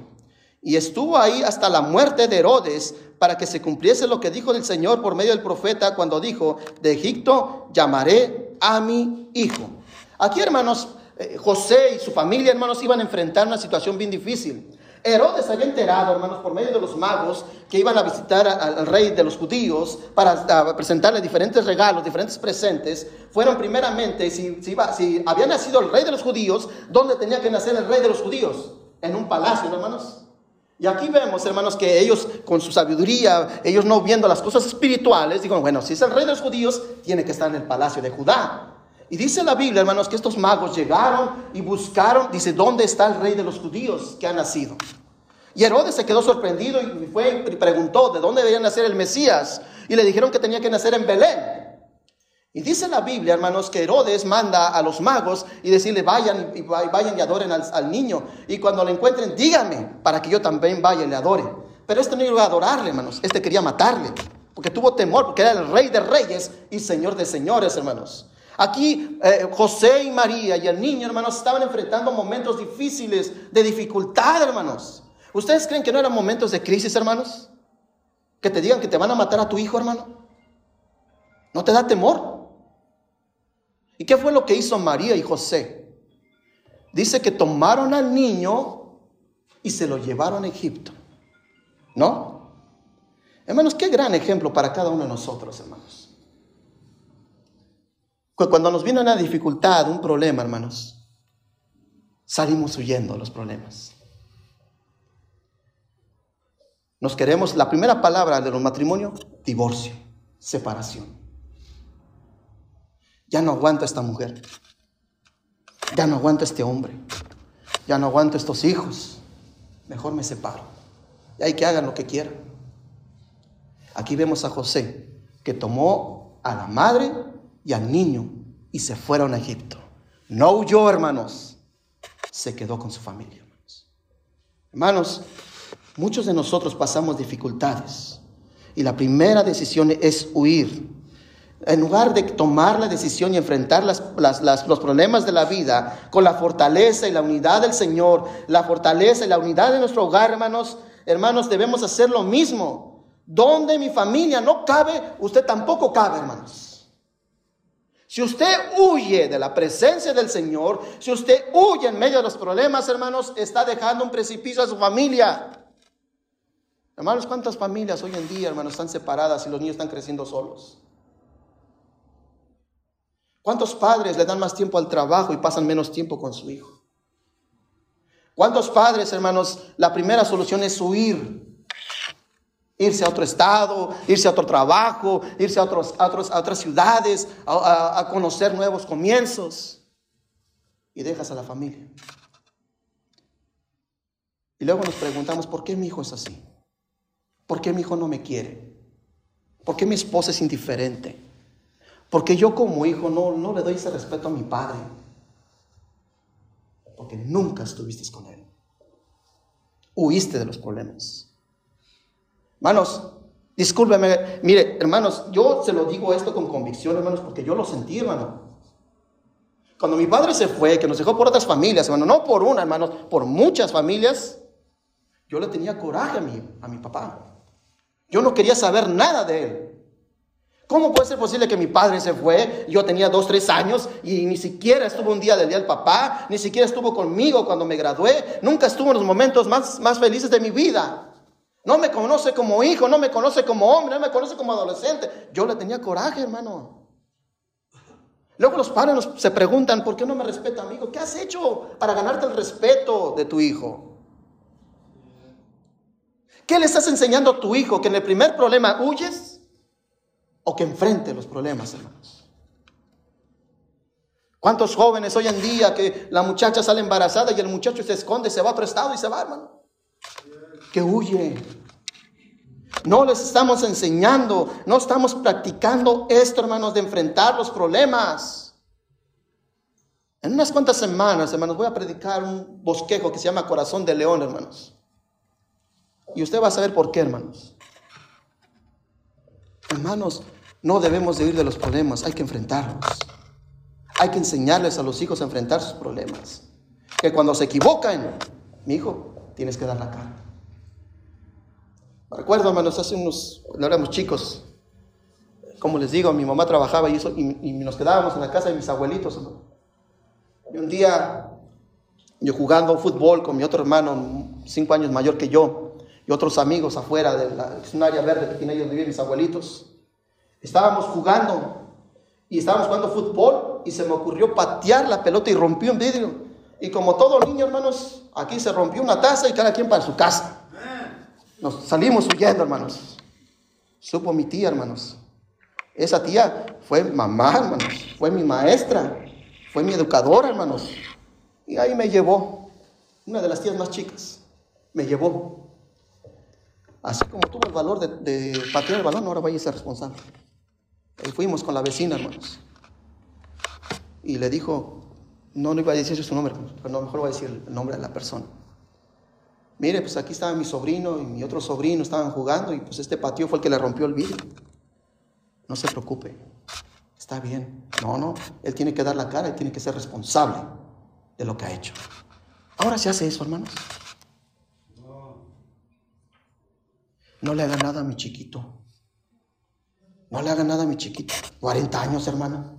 Y estuvo ahí hasta la muerte de Herodes para que se cumpliese lo que dijo el Señor por medio del profeta cuando dijo, de Egipto llamaré a mi hijo. Aquí, hermanos, eh, José y su familia, hermanos, iban a enfrentar una situación bien difícil. Herodes había enterado, hermanos, por medio de los magos que iban a visitar al rey de los judíos para presentarle diferentes regalos, diferentes presentes. Fueron primeramente, si, había nacido el rey de los judíos, ¿dónde tenía que nacer el rey de los judíos? En un palacio, hermanos. Y aquí vemos, hermanos, que ellos con su sabiduría, ellos no viendo las cosas espirituales, digo, bueno, si es el rey de los judíos, tiene que estar en el palacio de Judá. Y dice la Biblia, hermanos, que estos magos llegaron y buscaron, dice, ¿dónde está el rey de los judíos que ha nacido? Y Herodes se quedó sorprendido y fue y preguntó de dónde debía nacer el Mesías. Y le dijeron que tenía que nacer en Belén. Y dice la Biblia, hermanos, que Herodes manda a los magos y decirle, vayan y vayan y adoren al, niño. Y cuando lo encuentren, díganme para que yo también vaya y le adore. Pero este no iba a adorarle, hermanos. Este quería matarle. Porque tuvo temor, porque era el rey de reyes y señor de señores, hermanos. Aquí eh, José y María y el niño, hermanos, estaban enfrentando momentos difíciles, de dificultad, hermanos. ¿Ustedes creen que no eran momentos de crisis, hermanos? Que te digan que te van a matar a tu hijo, hermano. ¿No te da temor? ¿Y qué fue lo que hizo María y José? Dice que tomaron al niño y se lo llevaron a Egipto. ¿No? Hermanos, qué gran ejemplo para cada uno de nosotros, hermanos. Cuando nos viene una dificultad, un problema, hermanos, salimos huyendo de los problemas. Nos queremos, la primera palabra de los matrimonios, divorcio, separación. Ya no aguanto esta mujer. Ya no aguanto este hombre. Ya no aguanto a estos hijos. Mejor me separo. Y hay que hagan lo que quieran. Aquí vemos a José que tomó a la madre y al niño y se fueron a Egipto. No huyó, hermanos, se quedó con su familia. Hermanos, hermanos muchos de nosotros pasamos dificultades y la primera decisión es huir. En lugar de tomar la decisión y enfrentar los problemas de la vida con la fortaleza y la unidad del Señor, la fortaleza y la unidad de nuestro hogar, hermanos, hermanos, debemos hacer lo mismo. Donde mi familia no cabe, usted tampoco cabe, hermanos. Si usted huye de la presencia del Señor, si usted huye en medio de los problemas, hermanos, está dejando un precipicio a su familia. Hermanos, ¿cuántas familias hoy en día, hermanos, están separadas y los niños están creciendo solos? ¿Cuántos padres le dan más tiempo al trabajo y pasan menos tiempo con su hijo? ¿Cuántos padres, hermanos, la primera solución es huir irse a otro estado, irse a otro trabajo, irse a, otros, a, otros, a otras ciudades, a, conocer nuevos comienzos. Y dejas a la familia. Y luego nos preguntamos, ¿por qué mi hijo es así? ¿Por qué mi hijo no me quiere? ¿Por qué mi esposa es indiferente? Porque yo como hijo no, no le doy ese respeto a mi padre. Porque nunca estuviste con él. Huiste de los problemas. Hermanos, discúlpeme, mire, hermanos, yo se lo digo esto con convicción, hermanos, porque yo lo sentí, hermano. Cuando mi padre se fue, que nos dejó por otras familias, hermano, no por una, hermanos, por muchas familias, yo le tenía coraje a mi, a mi papá. Yo no quería saber nada de él. ¿Cómo puede ser posible que mi padre se fue? Yo tenía dos, tres años y ni siquiera estuvo un día del día del papá, ni siquiera estuvo conmigo cuando me gradué, nunca estuvo en los momentos más, más felices de mi vida. No me conoce como hijo, no me conoce como hombre, no me conoce como adolescente. Yo le tenía coraje, hermano. Luego los padres se preguntan, ¿por qué no me respeta, amigo? ¿Qué has hecho para ganarte el respeto de tu hijo? ¿Qué le estás enseñando a tu hijo? ¿Que en el primer problema huyes? o que enfrente los problemas, hermanos. ¿Cuántos jóvenes hoy en día que la muchacha sale embarazada y el muchacho se esconde, se va a otro estado y se va, hermano? Que huye. No les estamos enseñando, no estamos practicando esto, hermanos, de enfrentar los problemas. En unas cuantas semanas, hermanos, voy a predicar un bosquejo que se llama Corazón de León, hermanos. Y usted va a saber por qué, hermanos. Hermanos, no debemos de huir de los problemas, hay que enfrentarlos. Hay que enseñarles a los hijos a enfrentar sus problemas. Que cuando se equivocan, mi hijo, tienes que dar la cara. Recuerdo, hermanos, hace unos, cuando éramos chicos, como les digo, mi mamá trabajaba y, eso, y, nos quedábamos en la casa de mis abuelitos. Y un día, yo jugando fútbol con mi otro hermano, cinco años mayor que yo, y otros amigos afuera de la, es un área verde que tienen ellos vivir mis abuelitos. Estábamos jugando y estábamos jugando fútbol y se me ocurrió patear la pelota y rompió un vidrio. Y como todo niño, hermanos, aquí se rompió una taza y cada quien para su casa. Nos salimos huyendo, hermanos. Supo mi tía, hermanos. Esa tía fue mamá, hermanos. Fue mi maestra. Fue mi educadora, hermanos. Y ahí me llevó. Una de las tías más chicas. Me llevó. Así como tuvo el valor de, de patear el balón, ahora vaya a ser responsable. Y fuimos con la vecina, hermanos. Y le dijo, no, no iba a decir su nombre, pero mejor voy a decir el nombre de la persona. Mire, pues aquí estaba mi sobrino y mi otro sobrino estaban jugando y pues este patio fue el que le rompió el vidrio. No se preocupe, está bien. No, no, él tiene que dar la cara, él tiene que ser responsable de lo que ha hecho. Ahora se hace eso, hermanos. No le haga nada a mi chiquito. No le haga nada a mi chiquito. 40 años, hermano.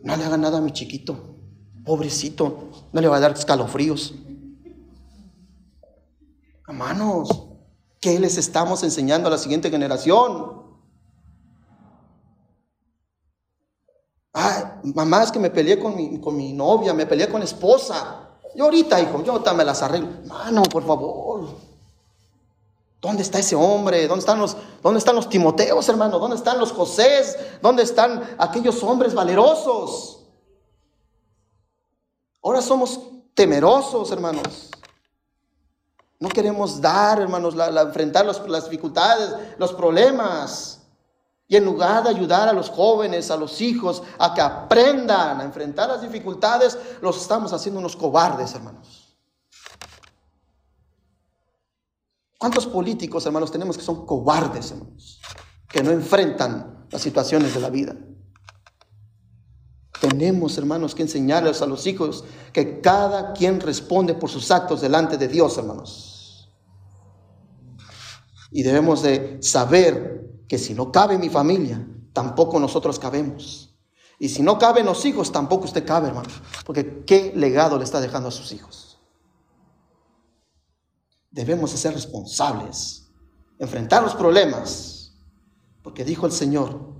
No le haga nada a mi chiquito. Pobrecito. No le va a dar escalofríos. Hermanos, ¿qué les estamos enseñando a la siguiente generación? Ay, mamá, es que me peleé con mi, con mi novia, me peleé con la esposa. Yo ahorita, hijo, yo ahorita me las arreglo. Hermano, por favor. ¿Dónde está ese hombre? ¿Dónde están los, dónde están los Timoteos, hermano? ¿Dónde están los Josés? ¿Dónde están aquellos hombres valerosos? Ahora somos temerosos, hermanos. No queremos dar, hermanos, la, enfrentar las dificultades, los problemas. Y en lugar de ayudar a los jóvenes, a los hijos, a que aprendan a enfrentar las dificultades, los estamos haciendo unos cobardes, hermanos. ¿Cuántos políticos, hermanos, tenemos que son cobardes, hermanos? Que no enfrentan las situaciones de la vida. Tenemos, hermanos, que enseñarles a los hijos que cada quien responde por sus actos delante de Dios, hermanos. Y debemos de saber que si no cabe mi familia, tampoco nosotros cabemos. Y si no caben los hijos, tampoco usted cabe, hermano. Porque ¿qué legado le está dejando a sus hijos? debemos de ser responsables, enfrentar los problemas, porque dijo el Señor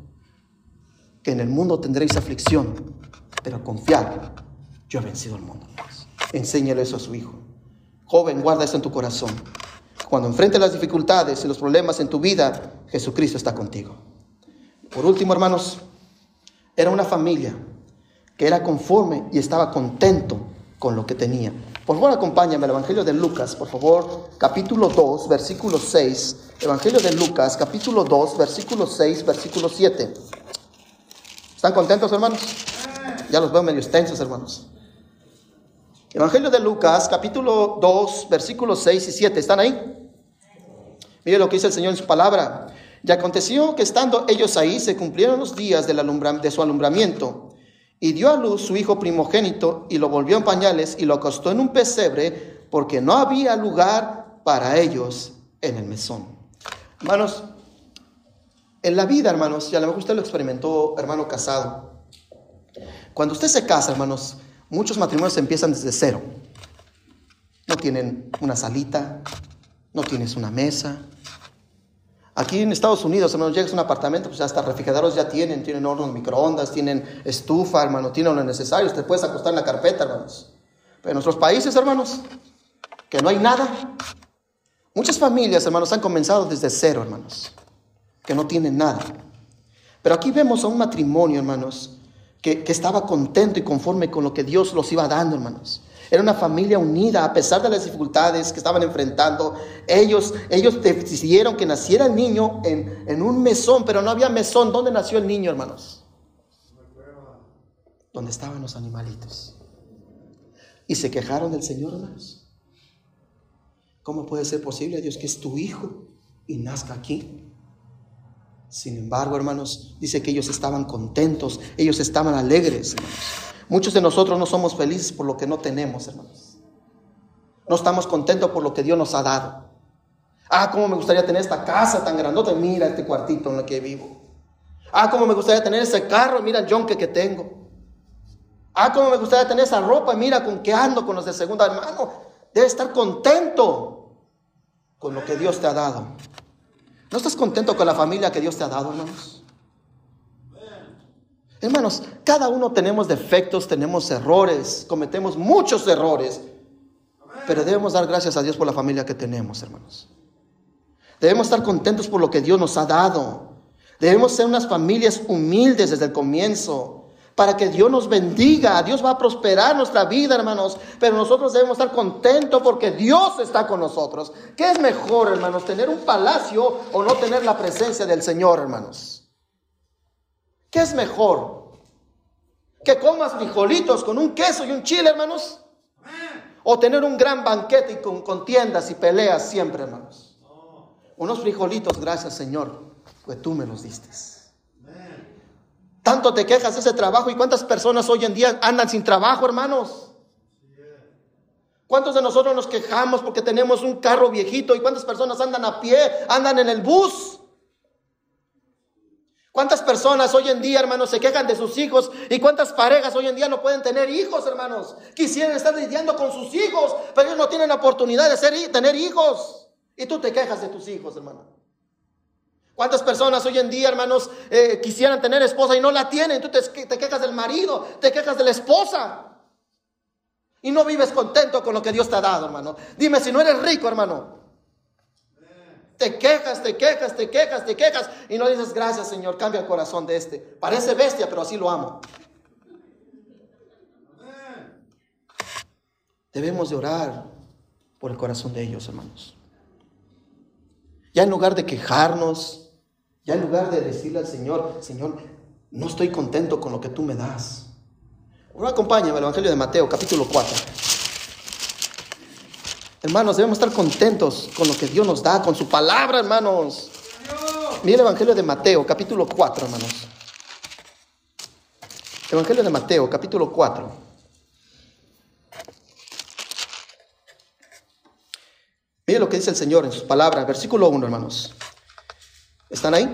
que en el mundo tendréis aflicción, pero confiad, yo he vencido el mundo. Enséñale eso a su hijo. Joven, guarda eso en tu corazón. Cuando enfrentes las dificultades y los problemas en tu vida, Jesucristo está contigo. Por último, hermanos, era una familia que era conforme y estaba contento con lo que tenía. Por favor, acompáñame al Evangelio de Lucas, por favor, capítulo 2, versículo 6. Evangelio de Lucas, capítulo 2, versículo 6, versículo 7. ¿Están contentos, hermanos? Ya los veo medio extensos, hermanos. Evangelio de Lucas, capítulo 2, versículos 6 y 7. ¿Están ahí? Mire lo que dice el Señor en su palabra. Y aconteció que estando ellos ahí, se cumplieron los días de su alumbramiento y dio a luz su hijo primogénito y lo volvió en pañales y lo acostó en un pesebre porque no había lugar para ellos en el mesón. Hermanos, en la vida, hermanos, y a lo mejor usted lo experimentó, hermano casado. Cuando usted se casa, hermanos, muchos matrimonios empiezan desde cero. No tienen una salita, no tienes una mesa. Aquí en Estados Unidos, hermanos, llegas a un apartamento, pues hasta refrigeradores ya tienen, tienen hornos microondas, tienen estufa, hermano, tienen lo necesario, usted puede acostar en la carpeta, hermanos. Pero en nuestros países, hermanos, que no hay nada. Muchas familias, hermanos, han comenzado desde cero, hermanos, que no tienen nada. Pero aquí vemos a un matrimonio, hermanos, que, que estaba contento y conforme con lo que Dios los iba dando, hermanos. Era una familia unida a pesar de las dificultades que estaban enfrentando. Ellos, ellos decidieron que naciera el niño en, en un mesón, pero no había mesón. ¿Dónde nació el niño, hermanos? Donde estaban los animalitos. Y se quejaron del Señor, hermanos. ¿Cómo puede ser posible, Dios, que es tu hijo y nazca aquí? Sin embargo, hermanos, dice que ellos estaban contentos, ellos estaban alegres. Muchos de nosotros no somos felices por lo que no tenemos, hermanos. No estamos contentos por lo que Dios nos ha dado. Ah, cómo me gustaría tener esta casa tan grandota. Mira este cuartito en el que vivo. Ah, cómo me gustaría tener ese carro. Mira el yonque que tengo. Ah, cómo me gustaría tener esa ropa. Mira con qué ando con los de segunda hermano. Debe estar contento con lo que Dios te ha dado. ¿No estás contento con la familia que Dios te ha dado, hermanos? Hermanos, cada uno tenemos defectos, tenemos errores, cometemos muchos errores, pero debemos dar gracias a Dios por la familia que tenemos, hermanos. Debemos estar contentos por lo que Dios nos ha dado. Debemos ser unas familias humildes desde el comienzo para que Dios nos bendiga. Dios va a prosperar nuestra vida, hermanos. Pero nosotros debemos estar contentos porque Dios está con nosotros. ¿Qué es mejor, hermanos? ¿Tener un palacio o no tener la presencia del Señor, hermanos? ¿Qué es mejor? ¿Que comas frijolitos con un queso y un chile, hermanos? ¿O tener un gran banquete y con contiendas y peleas siempre, hermanos? Unos frijolitos, gracias Señor, pues tú me los diste. Tanto te quejas de ese trabajo y cuántas personas hoy en día andan sin trabajo, hermanos. ¿Cuántos de nosotros nos quejamos porque tenemos un carro viejito y cuántas personas andan a pie, andan en el bus? ¿Cuántas personas hoy en día, hermanos, se quejan de sus hijos? ¿Y cuántas parejas hoy en día no pueden tener hijos, hermanos? Quisieran estar lidiando con sus hijos, pero ellos no tienen la oportunidad de ser, tener hijos. Y tú te quejas de tus hijos, hermano. ¿Cuántas personas hoy en día, hermanos, eh, quisieran tener esposa y no la tienen? Tú te, te quejas del marido, te quejas de la esposa. Y no vives contento con lo que Dios te ha dado, hermano. Dime si no eres rico, hermano. Te quejas, te quejas, te quejas, te quejas y no dices gracias Señor, cambia el corazón de este. Parece bestia, pero así lo amo. Debemos de orar por el corazón de ellos, hermanos. Ya en lugar de quejarnos, ya en lugar de decirle al Señor, Señor, no estoy contento con lo que tú me das. Ahora acompáñame al Evangelio de Mateo, capítulo 4. Hermanos, debemos estar contentos con lo que Dios nos da, con su palabra, hermanos. Mira el Evangelio de Mateo, capítulo 4, hermanos. Evangelio de Mateo, capítulo 4. Mire lo que dice el Señor en sus palabras, versículo 1, hermanos. ¿Están ahí?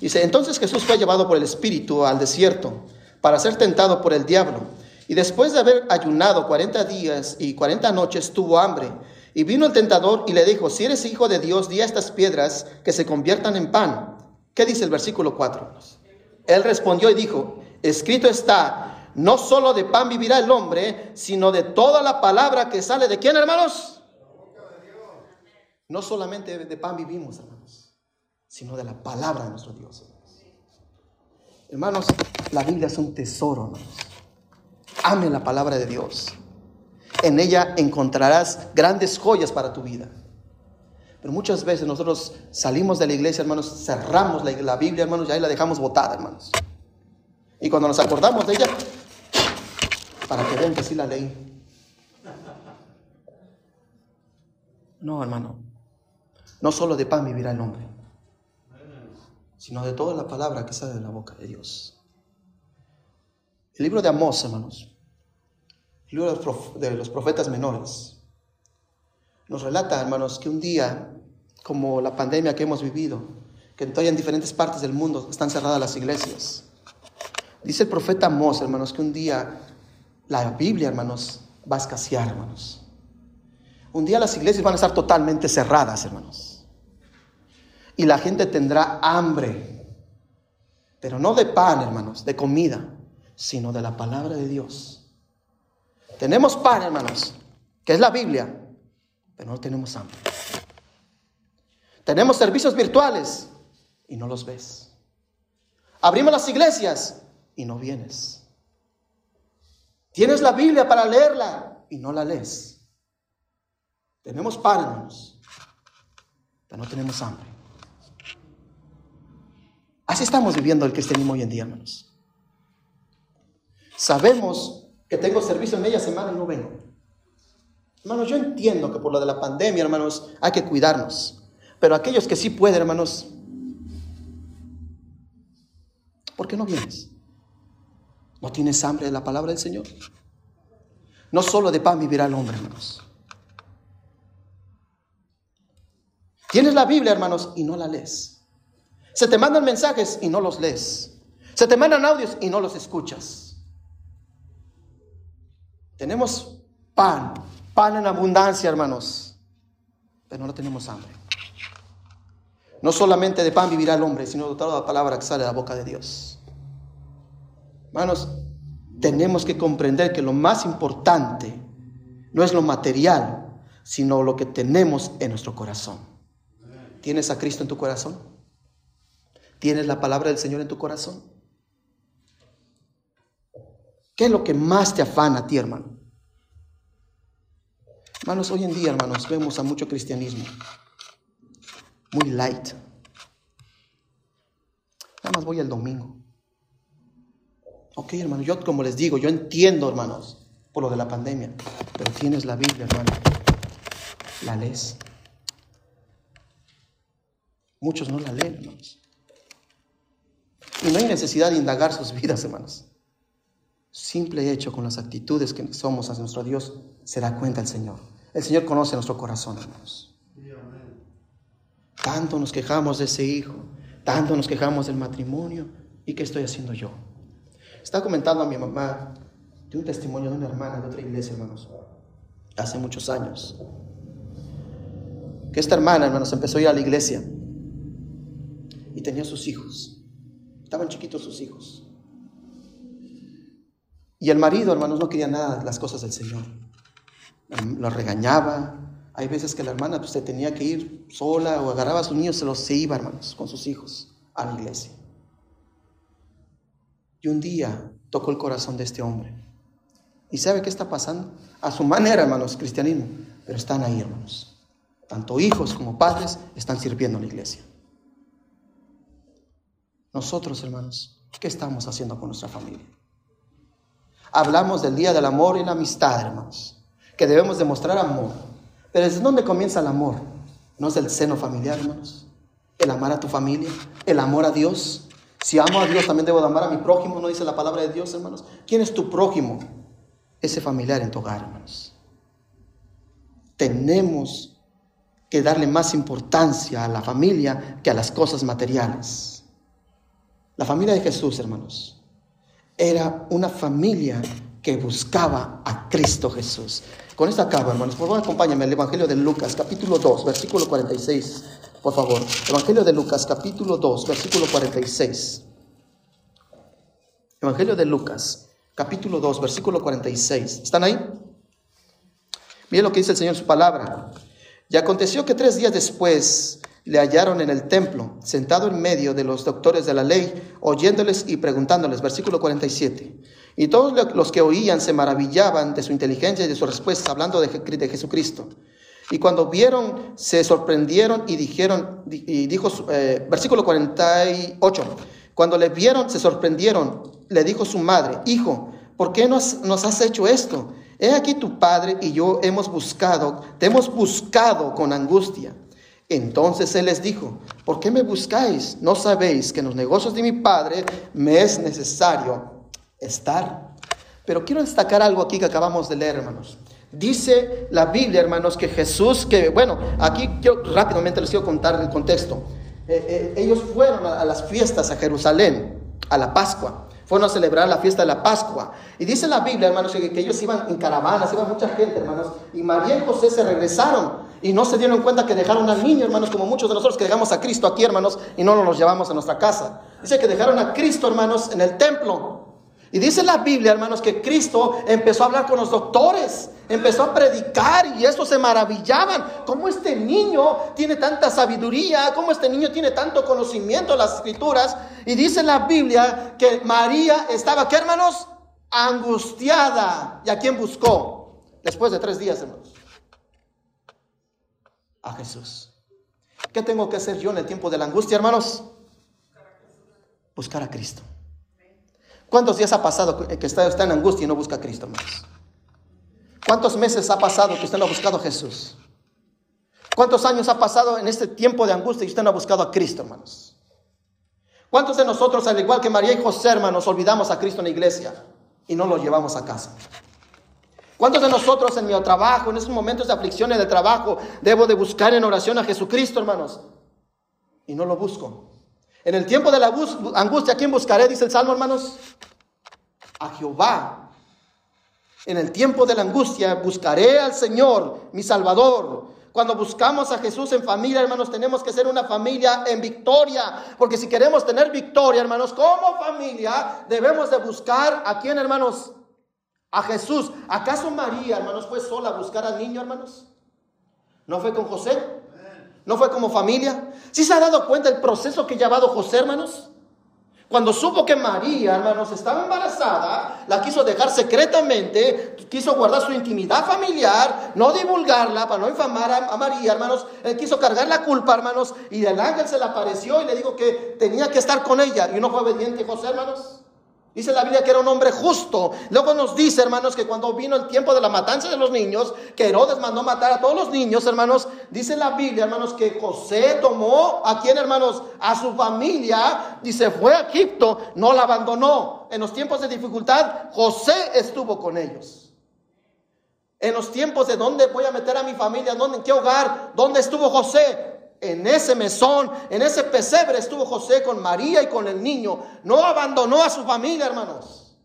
Dice, entonces Jesús fue llevado por el Espíritu al desierto para ser tentado por el diablo. Y después de haber ayunado 40 días y 40 noches, tuvo hambre. Y vino el tentador y le dijo, si eres hijo de Dios, di a estas piedras que se conviertan en pan. ¿Qué dice el versículo 4? Él respondió y dijo, escrito está, no solo de pan vivirá el hombre, sino de toda la palabra que sale de quién, hermanos? No solamente de pan vivimos, hermanos, sino de la palabra de nuestro Dios. Hermanos, la Biblia es un tesoro, hermanos. Ame la palabra de Dios. En ella encontrarás grandes joyas para tu vida. Pero muchas veces nosotros salimos de la iglesia, hermanos, cerramos la, la Biblia, hermanos, y ahí la dejamos botada, hermanos. Y cuando nos acordamos de ella, para que vean que sí la leí. No, hermano. No solo de pan vivirá el hombre, sino de toda la palabra que sale de la boca de Dios. El libro de Amós, hermanos, el libro de los profetas menores, nos relata, hermanos, que un día como la pandemia que hemos vivido, que todavía en diferentes partes del mundo están cerradas las iglesias. Dice el profeta Amós, hermanos, que un día la Biblia, hermanos, va a escasear, hermanos. Un día las iglesias van a estar totalmente cerradas, hermanos. Y la gente tendrá hambre. Pero no de pan, hermanos, de comida, sino de la palabra de Dios. Tenemos pan, hermanos, que es la Biblia, pero no tenemos hambre. Tenemos servicios virtuales y no los ves. Abrimos las iglesias y no vienes. Tienes la Biblia para leerla y no la lees. Tenemos pan, hermanos, pero no tenemos hambre. Así estamos viviendo el cristianismo hoy en día, hermanos. Sabemos que tengo servicio en media semana y no vengo. Hermanos, yo entiendo que por lo de la pandemia, hermanos, hay que cuidarnos. Pero aquellos que sí pueden, hermanos, ¿por qué no vienes? ¿No tienes hambre de la palabra del Señor? No solo de pan vivirá el hombre, hermanos. Tienes la Biblia, hermanos, y no la lees. Se te mandan mensajes y no los lees. Se te mandan audios y no los escuchas. Tenemos pan, pan en abundancia, hermanos, pero no tenemos hambre. No solamente de pan vivirá el hombre, sino de toda la palabra que sale de la boca de Dios. Hermanos, tenemos que comprender que lo más importante no es lo material, sino lo que tenemos en nuestro corazón. ¿Tienes a Cristo en tu corazón? ¿Tienes la palabra del Señor en tu corazón? ¿Qué es lo que más te afana a ti, hermano? Hermanos, hoy en día, hermanos, vemos a mucho cristianismo muy light. Nada más voy el domingo. Ok, hermano, yo como les digo, yo entiendo, hermanos, por lo de la pandemia, pero tienes la Biblia, hermano. La lees. Muchos no la leen, hermanos. Y no hay necesidad de indagar sus vidas, hermanos. Simple hecho con las actitudes que somos hacia nuestro Dios, se da cuenta el Señor. El Señor conoce nuestro corazón, hermanos. Tanto nos quejamos de ese hijo, tanto nos quejamos del matrimonio. ¿Y qué estoy haciendo yo? Estaba comentando a mi mamá de un testimonio de una hermana de otra iglesia, hermanos, hace muchos años. Que esta hermana, hermanos, empezó a ir a la iglesia y tenía sus hijos. Estaban chiquitos sus hijos. Y el marido, hermanos, no quería nada de las cosas del Señor. Lo regañaba. Hay veces que la hermana pues, se tenía que ir sola o agarraba a sus niños, se los se iba, hermanos, con sus hijos a la iglesia. Y un día tocó el corazón de este hombre. ¿Y sabe qué está pasando? A su manera, hermanos, cristianismo. Pero están ahí, hermanos. Tanto hijos como padres están sirviendo en la iglesia. Nosotros, hermanos, ¿qué estamos haciendo con nuestra familia? Hablamos del día del amor y la amistad, hermanos. Que debemos demostrar amor. Pero ¿desde dónde comienza el amor? ¿No es del seno familiar, hermanos? El amar a tu familia, el amor a Dios, si amo a Dios, también debo de amar a mi prójimo, ¿no dice la palabra de Dios, hermanos? ¿Quién es tu prójimo? Ese familiar en tu hogar, hermanos. Tenemos que darle más importancia a la familia que a las cosas materiales. La familia de Jesús, hermanos, era una familia que buscaba a Cristo Jesús. Con esto acabo, hermanos. Por favor, acompáñame al Evangelio de Lucas, capítulo 2, versículo 46. Por favor, Evangelio de Lucas, capítulo 2, versículo 46. Evangelio de Lucas, capítulo 2, versículo 46. ¿Están ahí? Miren lo que dice el Señor en su palabra. Y aconteció que tres días después le hallaron en el templo, sentado en medio de los doctores de la ley, oyéndoles y preguntándoles. Versículo 47. Y todos los que oían se maravillaban de su inteligencia y de sus respuestas, hablando de, de Jesucristo. Y cuando vieron, se sorprendieron y dijeron, y dijo, eh, versículo 48, cuando le vieron, se sorprendieron, le dijo su madre, hijo, ¿por qué nos, nos has hecho esto? He aquí tu padre y yo hemos buscado, te hemos buscado con angustia. Entonces él les dijo, ¿por qué me buscáis? ¿No sabéis que en los negocios de mi padre me es necesario estar? Pero quiero destacar algo aquí que acabamos de leer, hermanos. Dice la Biblia, hermanos, que Jesús, que bueno, aquí yo rápidamente les quiero contar el contexto. Eh, eh, ellos fueron a, las fiestas a Jerusalén, a la Pascua. Fueron a celebrar la fiesta de la Pascua. Y dice la Biblia, hermanos, que, ellos iban en caravanas, iba mucha gente, hermanos. Y María y José se regresaron y no se dieron cuenta que dejaron al niño, hermanos, como muchos de nosotros que dejamos a Cristo aquí, hermanos, y no nos llevamos a nuestra casa. Dice que dejaron a Cristo, hermanos, en el templo. Y dice la Biblia, hermanos, que Cristo empezó a hablar con los doctores, empezó a predicar y estos se maravillaban. ¿Cómo este niño tiene tanta sabiduría? ¿Cómo este niño tiene tanto conocimiento de las escrituras? Y dice la Biblia que María estaba, ¿qué hermanos? Angustiada. ¿Y a quién buscó? Después de tres días, hermanos. A Jesús. ¿Qué tengo que hacer yo en el tiempo de la angustia, hermanos? Buscar a Cristo. ¿Cuántos días ha pasado que está, está en angustia y no busca a Cristo, hermanos? ¿Cuántos meses ha pasado que usted no ha buscado a Jesús? ¿Cuántos años ha pasado en este tiempo de angustia y usted no ha buscado a Cristo, hermanos? ¿Cuántos de nosotros, al igual que María y José, hermanos, olvidamos a Cristo en la iglesia y no lo llevamos a casa? ¿Cuántos de nosotros en mi trabajo, en esos momentos de aflicción en el trabajo, debo de buscar en oración a Jesucristo, hermanos? Y no lo busco. En el tiempo de la angustia, ¿a quién buscaré? Dice el Salmo, hermanos. A Jehová. En el tiempo de la angustia buscaré al Señor, mi Salvador. Cuando buscamos a Jesús en familia, hermanos, tenemos que ser una familia en victoria. Porque si queremos tener victoria, hermanos, como familia, debemos de buscar a quién, hermanos? A Jesús. ¿Acaso María, hermanos, fue sola a buscar al niño, hermanos? ¿No fue con José? ¿No fue como familia? ¿Sí se ha dado cuenta el proceso que ha llevado José, hermanos? Cuando supo que María, hermanos, estaba embarazada, la quiso dejar secretamente, quiso guardar su intimidad familiar, no divulgarla para no infamar a, María, hermanos. Él quiso cargar la culpa, hermanos, y el ángel se le apareció y le dijo que tenía que estar con ella. Y no fue obediente José, hermanos. Dice la Biblia que era un hombre justo. Luego nos dice, hermanos, que cuando vino el tiempo de la matanza de los niños, que Herodes mandó matar a todos los niños, hermanos. Dice la Biblia, hermanos, que José tomó a quién, hermanos, a su familia y se fue a Egipto, no la abandonó. En los tiempos de dificultad, José estuvo con ellos. En los tiempos de dónde voy a meter a mi familia, ¿dónde, en qué hogar, dónde estuvo José, en ese mesón, en ese pesebre estuvo José con María y con el niño. No abandonó a su familia, hermanos.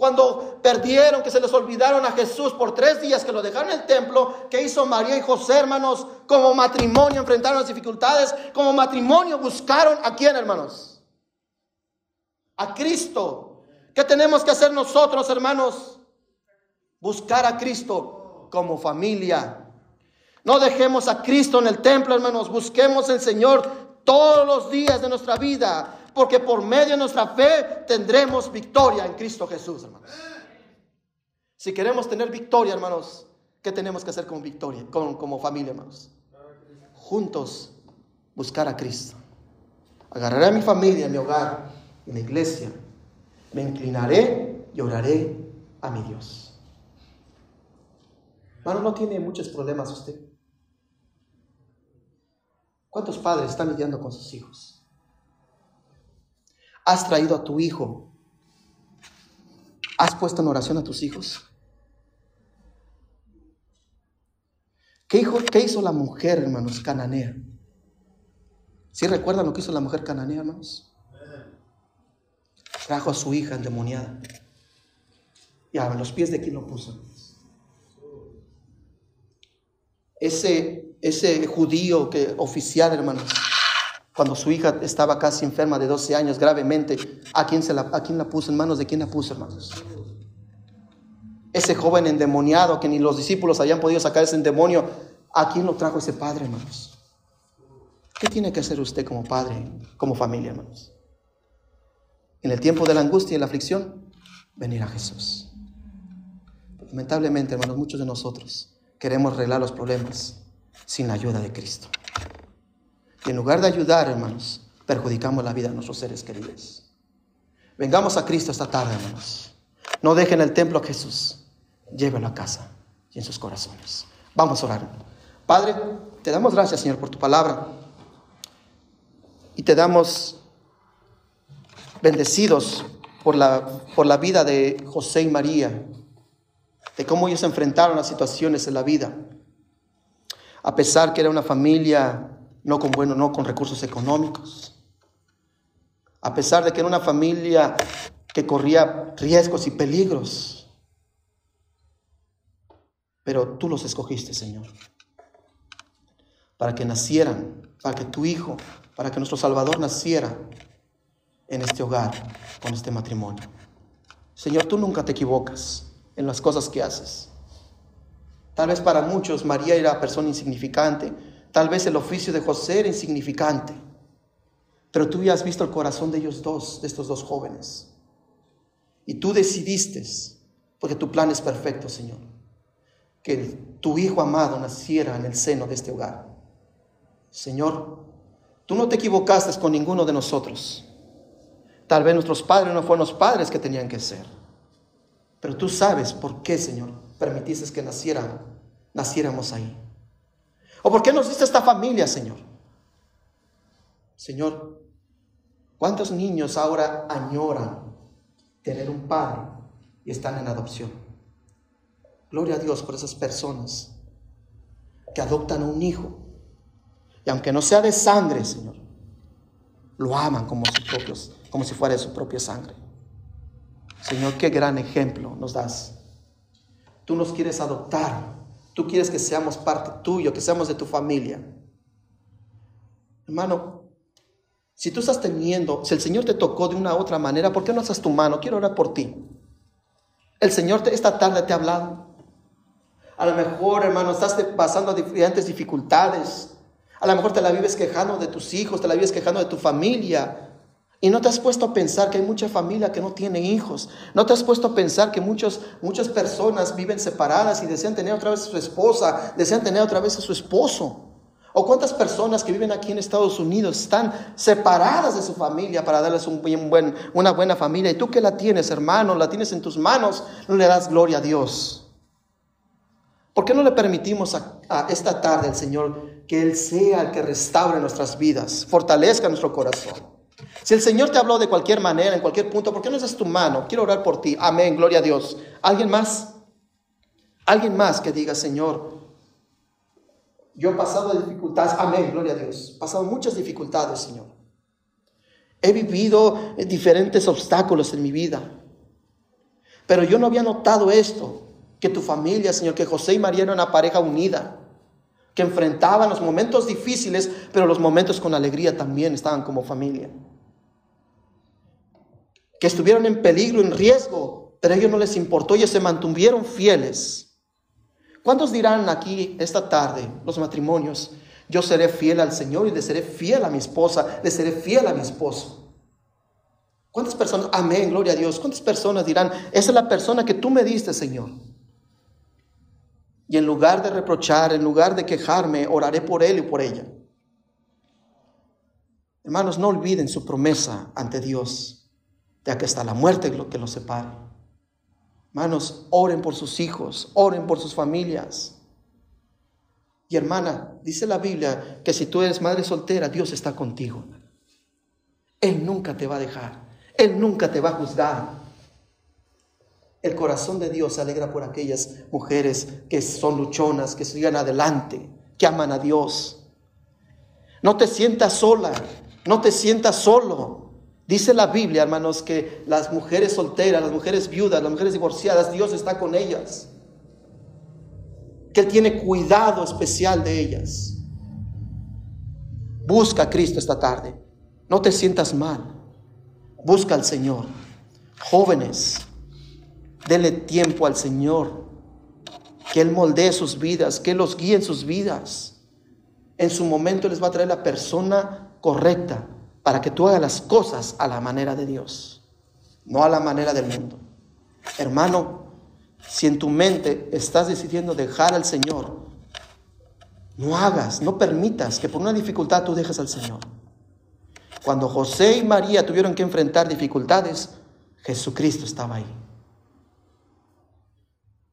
Cuando perdieron, que se les olvidaron a Jesús por tres días, que lo dejaron en el templo, ¿qué hizo María y José, hermanos? Como matrimonio enfrentaron las dificultades, como matrimonio buscaron a quién, hermanos? A Cristo. ¿Qué tenemos que hacer nosotros, hermanos? Buscar a Cristo como familia. No dejemos a Cristo en el templo, hermanos. Busquemos al Señor todos los días de nuestra vida, porque por medio de nuestra fe tendremos victoria en Cristo Jesús, hermanos. Si queremos tener victoria, hermanos, ¿qué tenemos que hacer como victoria, como, como familia, hermanos? Juntos buscar a Cristo. Agarraré a mi familia, a mi hogar, la iglesia. Me inclinaré y oraré a mi Dios. Hermano, no tiene muchos problemas usted. ¿Cuántos padres están lidiando con sus hijos? ¿Has traído a tu hijo? ¿Has puesto en oración a tus hijos? ¿Qué, hijo, hizo la mujer, hermanos, cananea? ¿Sí recuerdan lo que hizo la mujer cananea, hermanos? Trajo a su hija endemoniada. Y a los pies de quién lo puso. Ese ese judío que oficial, hermanos, cuando su hija estaba casi enferma de 12 años gravemente, ¿a quién, se la, ¿a quién la puso? ¿En manos de quién la puso, hermanos? Ese joven endemoniado que ni los discípulos habían podido sacar ese demonio, ¿a quién lo trajo ese padre, hermanos? ¿Qué tiene que hacer usted como padre, como familia, hermanos? En el tiempo de la angustia y la aflicción, venir a Jesús. Lamentablemente, hermanos, muchos de nosotros queremos arreglar los problemas sin la ayuda de Cristo. Y en lugar de ayudar, hermanos, perjudicamos la vida de nuestros seres queridos. Vengamos a Cristo esta tarde, hermanos. No dejen el templo a Jesús. Llévenlo a casa y en sus corazones. Vamos a orar. Padre, te damos gracias, Señor, por tu palabra. Y te damos bendecidos por la, por la vida de José y María. de cómo ellos enfrentaron las situaciones en la vida. A pesar que era una familia no con bueno, no con recursos económicos. A pesar de que era una familia que corría riesgos y peligros. Pero tú los escogiste, Señor, para que nacieran, para que tu Hijo, para que nuestro Salvador naciera en este hogar, con este matrimonio. Señor, tú nunca te equivocas en las cosas que haces. Tal vez para muchos María era persona insignificante, tal vez el oficio de José era insignificante, pero tú ya has visto el corazón de ellos dos, de estos dos jóvenes. Y tú decidiste, porque tu plan es perfecto, Señor, que tu Hijo amado naciera en el seno de este hogar. Señor, tú no te equivocaste con ninguno de nosotros. Tal vez nuestros padres no fueron los padres que tenían que ser. Pero tú sabes por qué, Señor, permitiste que nacieran, naciéramos ahí. ¿O por qué nos diste esta familia, Señor? Señor, ¿cuántos niños ahora añoran tener un padre y están en adopción? Gloria a Dios por esas personas que adoptan a un hijo. Y aunque no sea de sangre, Señor, lo aman como, propios, como si fuera de su propia sangre. Señor, qué gran ejemplo nos das. Tú nos quieres adoptar. Tú quieres que seamos parte tuyo, que seamos de tu familia. Hermano, si tú estás teniendo, si el Señor te tocó de una otra manera, ¿por qué no haces tu mano? Quiero orar por ti. El Señor esta tarde te ha hablado. A lo mejor, hermano, estás pasando diferentes dificultades. A lo mejor te la vives quejando de tus hijos, te la vives quejando de tu familia. Y no te has puesto a pensar que hay mucha familia que no tiene hijos. No te has puesto a pensar que muchos, muchas personas viven separadas y desean tener otra vez a su esposa, desean tener otra vez a su esposo. O cuántas personas que viven aquí en Estados Unidos están separadas de su familia para darles un buen, una buena familia. Y tú que la tienes, hermano, la tienes en tus manos, no le das gloria a Dios. ¿Por qué no le permitimos a, a esta tarde al Señor que Él sea el que restaure nuestras vidas, fortalezca nuestro corazón? Si el Señor te habló de cualquier manera, en cualquier punto, ¿por qué no haces tu mano? Quiero orar por ti. Amén, gloria a Dios. ¿Alguien más? Alguien más que diga, Señor, yo he pasado dificultades. Amén, gloria a Dios. He pasado muchas dificultades, Señor. He vivido diferentes obstáculos en mi vida. Pero yo no había notado esto, que tu familia, Señor, que José y María eran una pareja unida que enfrentaban los momentos difíciles, pero los momentos con alegría también estaban como familia. Que estuvieron en peligro, en riesgo, pero a ellos no les importó, ellos se mantuvieron fieles. ¿Cuántos dirán aquí esta tarde, los matrimonios, yo seré fiel al Señor y le seré fiel a mi esposa, le seré fiel a mi esposo? ¿Cuántas personas, amén, gloria a Dios, cuántas personas dirán, esa es la persona que tú me diste, Señor? Y en lugar de reprochar, en lugar de quejarme, oraré por él y por ella. Hermanos, no olviden su promesa ante Dios, ya que hasta la muerte lo que los separe. Hermanos, oren por sus hijos, oren por sus familias. Y hermana, dice la Biblia que si tú eres madre soltera, Dios está contigo. Él nunca te va a dejar. Él nunca te va a juzgar. El corazón de Dios se alegra por aquellas mujeres que son luchonas, que sigan adelante, que aman a Dios. No te sientas sola, no te sientas solo. Dice la Biblia, hermanos, que las mujeres solteras, las mujeres viudas, las mujeres divorciadas, Dios está con ellas. Que Él tiene cuidado especial de ellas. Busca a Cristo esta tarde. No te sientas mal. Busca al Señor. Jóvenes, Denle tiempo al Señor. Que Él moldee sus vidas, que Él los guíe en sus vidas. En su momento les va a traer la persona correcta para que tú hagas las cosas a la manera de Dios, no a la manera del mundo. Hermano, si en tu mente estás decidiendo dejar al Señor, no hagas, no permitas que por una dificultad tú dejes al Señor. Cuando José y María tuvieron que enfrentar dificultades, Jesucristo estaba ahí.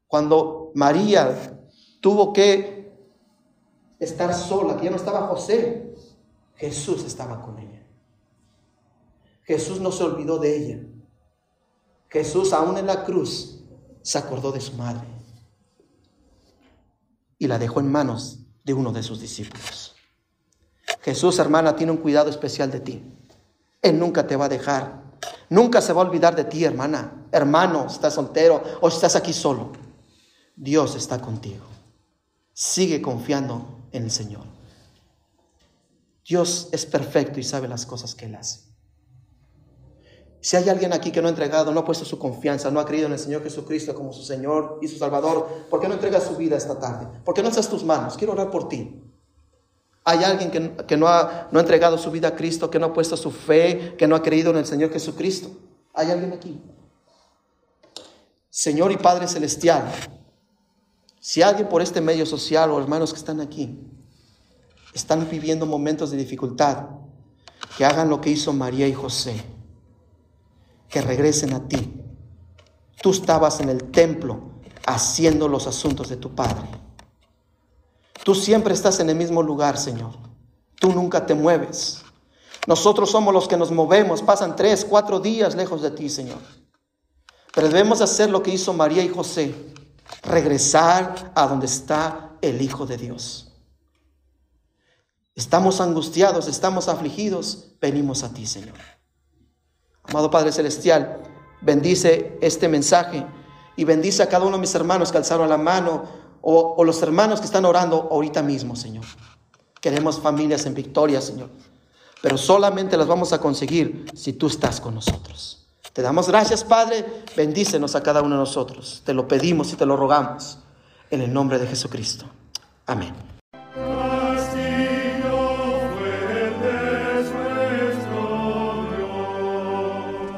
Cuando María tuvo que estar sola, que ya no estaba José, Jesús estaba con ella. Jesús no se olvidó de ella. Jesús aún en la cruz se acordó de su madre. y la dejó en manos de uno de sus discípulos. Jesús, hermana, tiene un cuidado especial de ti. Él nunca te va a dejar. Nunca se va a olvidar de ti, hermana. Hermano, estás soltero o estás aquí solo. Dios está contigo. Sigue confiando en el Señor. Dios es perfecto y sabe las cosas que Él hace. Si hay alguien aquí que no ha entregado, no ha puesto su confianza, no ha creído en el Señor Jesucristo como su Señor y su Salvador, ¿por qué no entregas su vida esta tarde? ¿Por qué no haces tus manos? Quiero orar por ti. Hay alguien que, no, ha, no ha entregado su vida a Cristo, que no ha puesto su fe, que no ha creído en el Señor Jesucristo. ¿Hay alguien aquí? Señor y Padre Celestial, si alguien por este medio social o hermanos que están aquí están viviendo momentos de dificultad, que hagan lo que hizo María y José que regresen a ti. Tú estabas en el templo haciendo los asuntos de tu Padre. Tú siempre estás en el mismo lugar, Señor. Tú nunca te mueves. Nosotros somos los que nos movemos, pasan tres, cuatro días lejos de ti, Señor. Pero debemos hacer lo que hizo María y José, regresar a donde está el Hijo de Dios. Estamos angustiados, estamos afligidos, venimos a ti, Señor. Amado Padre Celestial, bendice este mensaje y bendice a cada uno de mis hermanos que alzaron la mano o, los hermanos que están orando ahorita mismo, Señor. Queremos familias en victoria, Señor. Pero solamente las vamos a conseguir si tú estás con nosotros. Te damos gracias, Padre. Bendícenos a cada uno de nosotros. Te lo pedimos y te lo rogamos. En el nombre de Jesucristo. Amén.